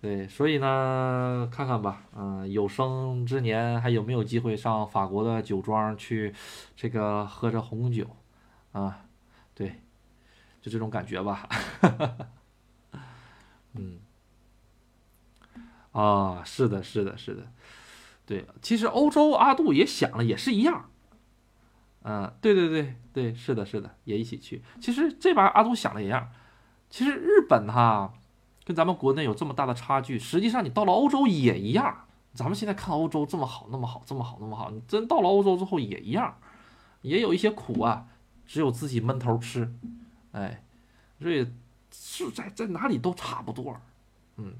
对，所以呢，看看吧，嗯，有生之年还有没有机会上法国的酒庄去，这个喝着红酒，啊，对，就这种感觉吧。嗯，啊，是的，是的，是的，对，其实欧洲阿杜也想了，也是一样，嗯，对对对对，是的，是的，也一起去。其实这把阿杜想的一样，其实日本哈跟咱们国内有这么大的差距，实际上你到了欧洲也一样。咱们现在看欧洲这么好，那么好，这么好，那么好，你真到了欧洲之后也一样，也有一些苦啊，只有自己闷头吃，哎，所以。是在在哪里都差不多，嗯，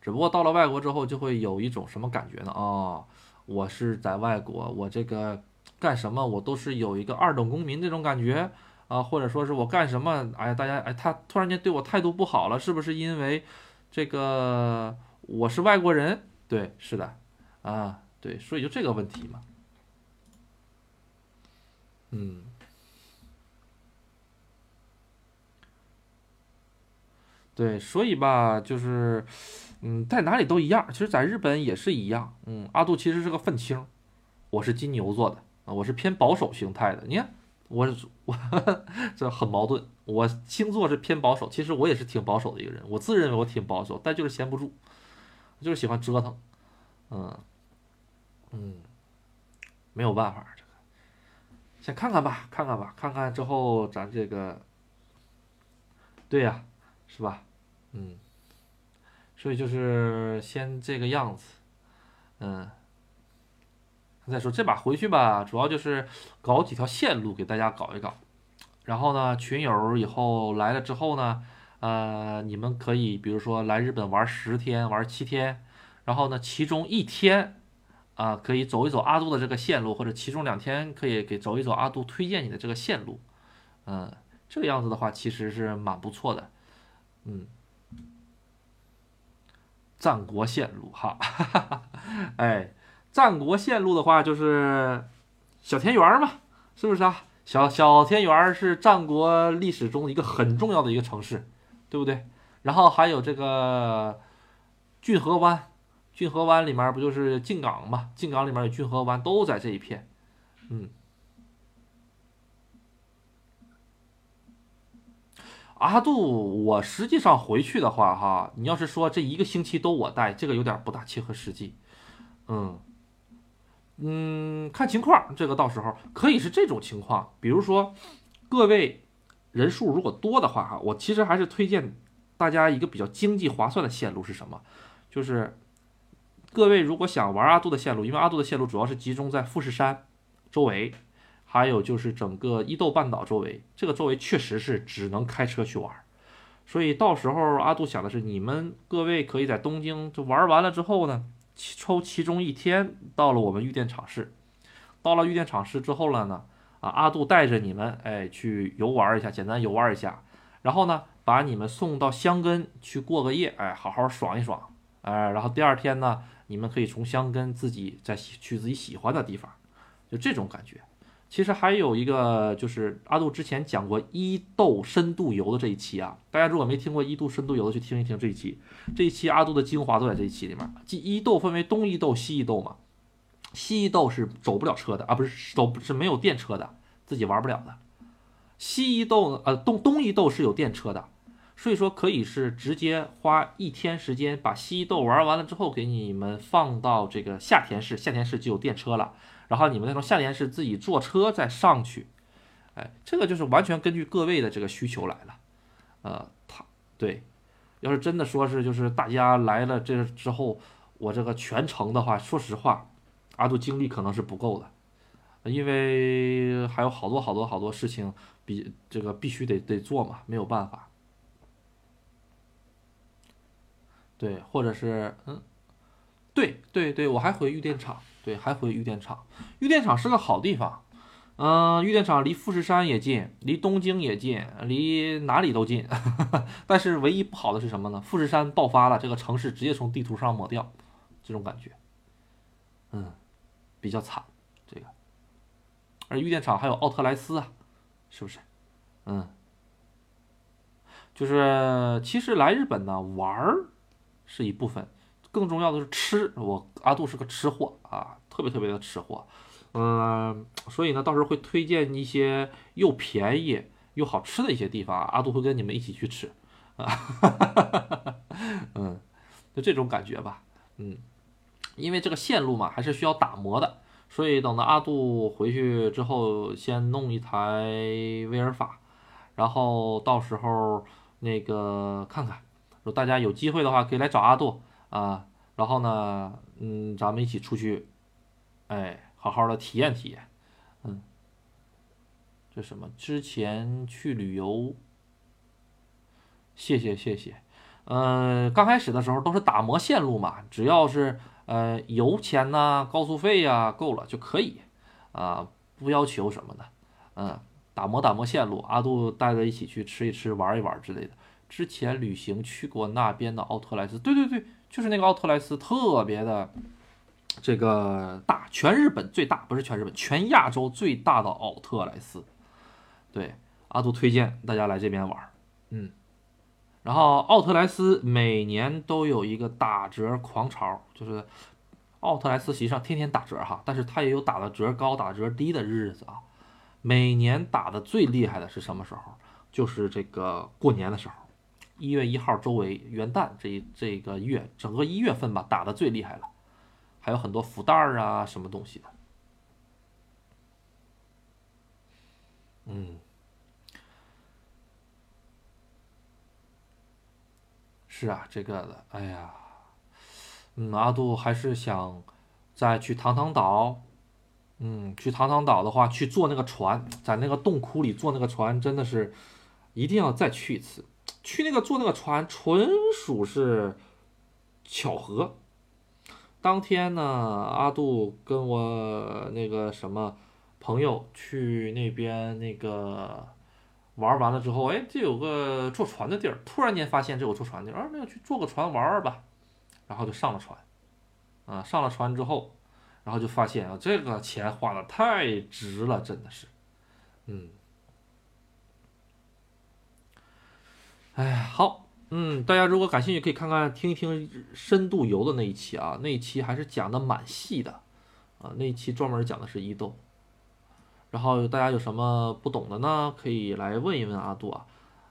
只不过到了外国之后就会有一种什么感觉呢？啊，我是在外国，我这个干什么我都是有一个二等公民这种感觉啊，或者说是我干什么，哎呀，大家哎，他突然间对我态度不好了，是不是因为这个我是外国人？对，是的，啊，对，所以就这个问题嘛，嗯。对，所以吧，就是，嗯，在哪里都一样。其实，在日本也是一样。嗯，阿杜其实是个愤青，我是金牛座的啊，我是偏保守形态的。你看，我 我这很矛盾。我星座是偏保守，其实我也是挺保守的一个人。我自认为我挺保守，但就是闲不住，就是喜欢折腾。嗯嗯，没有办法，这个先看看吧，看看吧，看看之后咱这个，对呀，是吧？嗯，所以就是先这个样子，嗯，再说这把回去吧，主要就是搞几条线路给大家搞一搞，然后呢，群友以后来了之后呢，呃，你们可以比如说来日本玩十天，玩七天，然后呢，其中一天啊可以走一走阿杜的这个线路，或者其中两天可以给走一走阿杜推荐你的这个线路，嗯，这个样子的话其实是蛮不错的，嗯。战国线路哈，哎，战国线路的话就是小田园嘛，是不是啊？小小田园是战国历史中一个很重要的一个城市，对不对？然后还有这个郡河湾，郡河湾里面不就是静港嘛？静港里面有郡河湾，都在这一片，嗯。阿杜，我实际上回去的话，哈，你要是说这一个星期都我带，这个有点不大切合实际。嗯，嗯，看情况，这个到时候可以是这种情况。比如说，各位人数如果多的话，哈，我其实还是推荐大家一个比较经济划算的线路是什么？就是各位如果想玩阿杜的线路，因为阿杜的线路主要是集中在富士山周围。还有就是整个伊豆半岛周围，这个周围确实是只能开车去玩，所以到时候阿杜想的是，你们各位可以在东京就玩完了之后呢，抽其中一天到了我们御电场市。到了御电场市之后了呢，啊，阿杜带着你们哎去游玩一下，简单游玩一下，然后呢把你们送到香根去过个夜，哎，好好爽一爽，哎，然后第二天呢，你们可以从香根自己再去自己喜欢的地方，就这种感觉。其实还有一个就是阿杜之前讲过伊豆深度游的这一期啊，大家如果没听过伊豆深度游的，去听一听这一期。这一期阿杜的精华都在这一期里面。即伊豆分为东伊豆、西伊豆嘛。西伊豆是走不了车的啊，不是走是没有电车的，自己玩不了的。西伊豆呃东东伊豆是有电车的，所以说可以是直接花一天时间把西伊豆玩完了之后，给你们放到这个下田市，下田市就有电车了。然后你们再从下田市自己坐车再上去，哎，这个就是完全根据各位的这个需求来了。呃，他对，要是真的说是就是大家来了这之后，我这个全程的话，说实话，阿杜精力可能是不够的，因为还有好多好多好多事情比这个必须得得做嘛，没有办法。对，或者是嗯，对对对，我还回玉电厂。对，还回玉电厂。玉电厂是个好地方，嗯，玉电厂离富士山也近，离东京也近，离哪里都近。但是唯一不好的是什么呢？富士山爆发了，这个城市直接从地图上抹掉，这种感觉，嗯，比较惨。这个，而玉电厂还有奥特莱斯啊，是不是？嗯，就是其实来日本呢玩儿是一部分。更重要的是吃，我阿杜是个吃货啊，特别特别的吃货，嗯，所以呢，到时候会推荐一些又便宜又好吃的一些地方，阿杜会跟你们一起去吃，啊，嗯，就这种感觉吧，嗯，因为这个线路嘛，还是需要打磨的，所以等到阿杜回去之后，先弄一台威尔法，然后到时候那个看看，如果大家有机会的话，可以来找阿杜。啊，然后呢，嗯，咱们一起出去，哎，好好的体验体验，嗯，这什么？之前去旅游，谢谢谢谢，嗯，刚开始的时候都是打磨线路嘛，只要是呃油钱呐、高速费呀够了就可以，啊，不要求什么的，嗯，打磨打磨线路，阿杜带着一起去吃一吃、玩一玩之类的。之前旅行去过那边的奥特莱斯，对对对。就是那个奥特莱斯特别的这个大，全日本最大，不是全日本，全亚洲最大的奥特莱斯。对，阿杜推荐大家来这边玩，嗯。然后奥特莱斯每年都有一个打折狂潮，就是奥特莱斯实际上天天打折哈，但是它也有打的折高、打折低的日子啊。每年打的最厉害的是什么时候？就是这个过年的时候。一月一号周围，元旦这一这个月，整个一月份吧，打的最厉害了，还有很多福袋啊，什么东西的。嗯，是啊，这个的，哎呀，嗯，阿杜还是想再去唐唐岛，嗯，去唐唐岛的话，去坐那个船，在那个洞窟里坐那个船，真的是一定要再去一次。去那个坐那个船，纯属是巧合。当天呢，阿杜跟我那个什么朋友去那边那个玩完了之后，哎，这有个坐船的地儿，突然间发现这有坐船的地儿，啊，那去坐个船玩玩吧。然后就上了船，啊，上了船之后，然后就发现啊，这个钱花的太值了，真的是，嗯。哎，好，嗯，大家如果感兴趣，可以看看听一听深度游的那一期啊，那一期还是讲的蛮细的，啊，那一期专门讲的是伊豆。然后大家有什么不懂的呢？可以来问一问阿杜啊。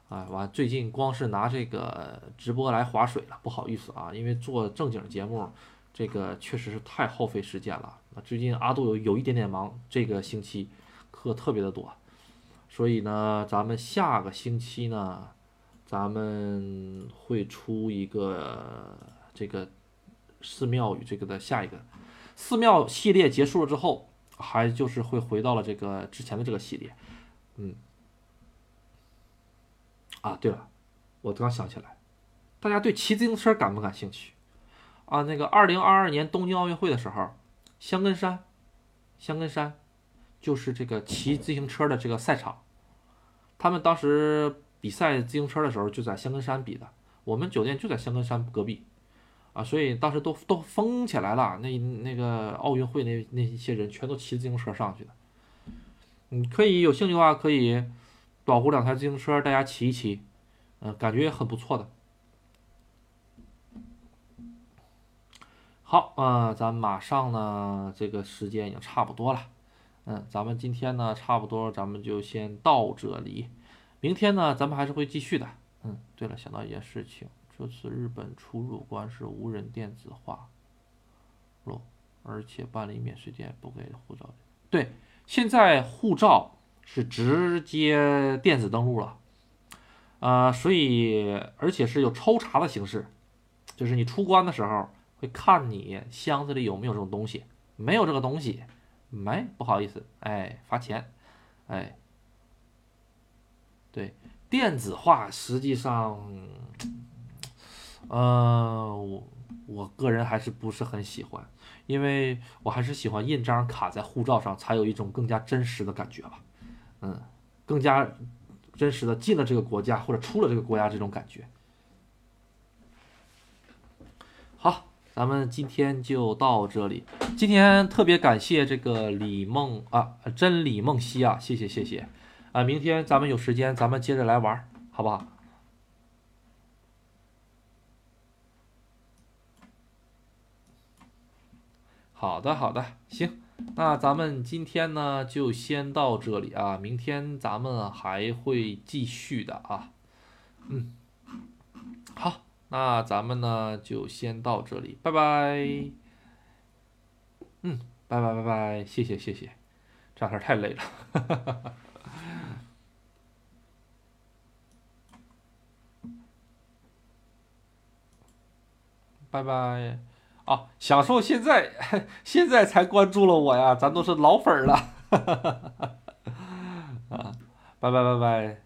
哎，完，最近光是拿这个直播来划水了，不好意思啊，因为做正经节目，这个确实是太耗费时间了。那最近阿杜有有一点点忙，这个星期课特别的多，所以呢，咱们下个星期呢。咱们会出一个这个寺庙与这个的下一个寺庙系列结束了之后，还就是会回到了这个之前的这个系列，嗯，啊，对了，我刚想起来，大家对骑自行车感不感兴趣？啊，那个二零二二年东京奥运会的时候，香根山，香根山就是这个骑自行车的这个赛场，他们当时比赛自行车的时候就在香根山比的，我们酒店就在香根山隔壁，啊，所以当时都都封起来了，那那个奥运会那那些人全都骑自行车上去的，你可以有兴趣的话可以保护两台自行车，大家骑一骑，嗯、感觉也很不错的。好，呃，咱马上呢，这个时间已经差不多了，嗯，咱们今天呢，差不多，咱们就先到这里，明天呢，咱们还是会继续的。嗯，对了，想到一件事情，这次日本出入关是无人电子化喽，而且办理免税店不给护照。对，现在护照是直接电子登录了，啊、所以而且是有抽查的形式，就是你出关的时候。会看你箱子里有没有这种东西，没有这个东西，没不好意思，哎，罚钱，哎，对，电子化实际上，呃，我我个人还是不是很喜欢，因为我还是喜欢印章卡在护照上，才有一种更加真实的感觉吧，嗯，更加真实的进了这个国家或者出了这个国家这种感觉。好。咱们今天就到这里。今天特别感谢这个李梦啊，真李梦溪啊，谢谢谢谢啊！明天咱们有时间，咱们接着来玩，好不好？好的好的，行，那咱们今天呢就先到这里啊，明天咱们还会继续的啊。嗯，好。那咱们呢就先到这里，拜拜。嗯，拜拜拜拜，谢谢谢谢，这两天太累了。哈哈哈哈拜拜。啊，享受现在，现在才关注了我呀，咱都是老粉儿了。啊，拜拜拜拜，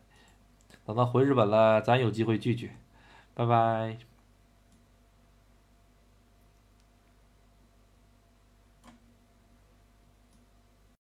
等到回日本了，咱有机会聚聚。拜拜。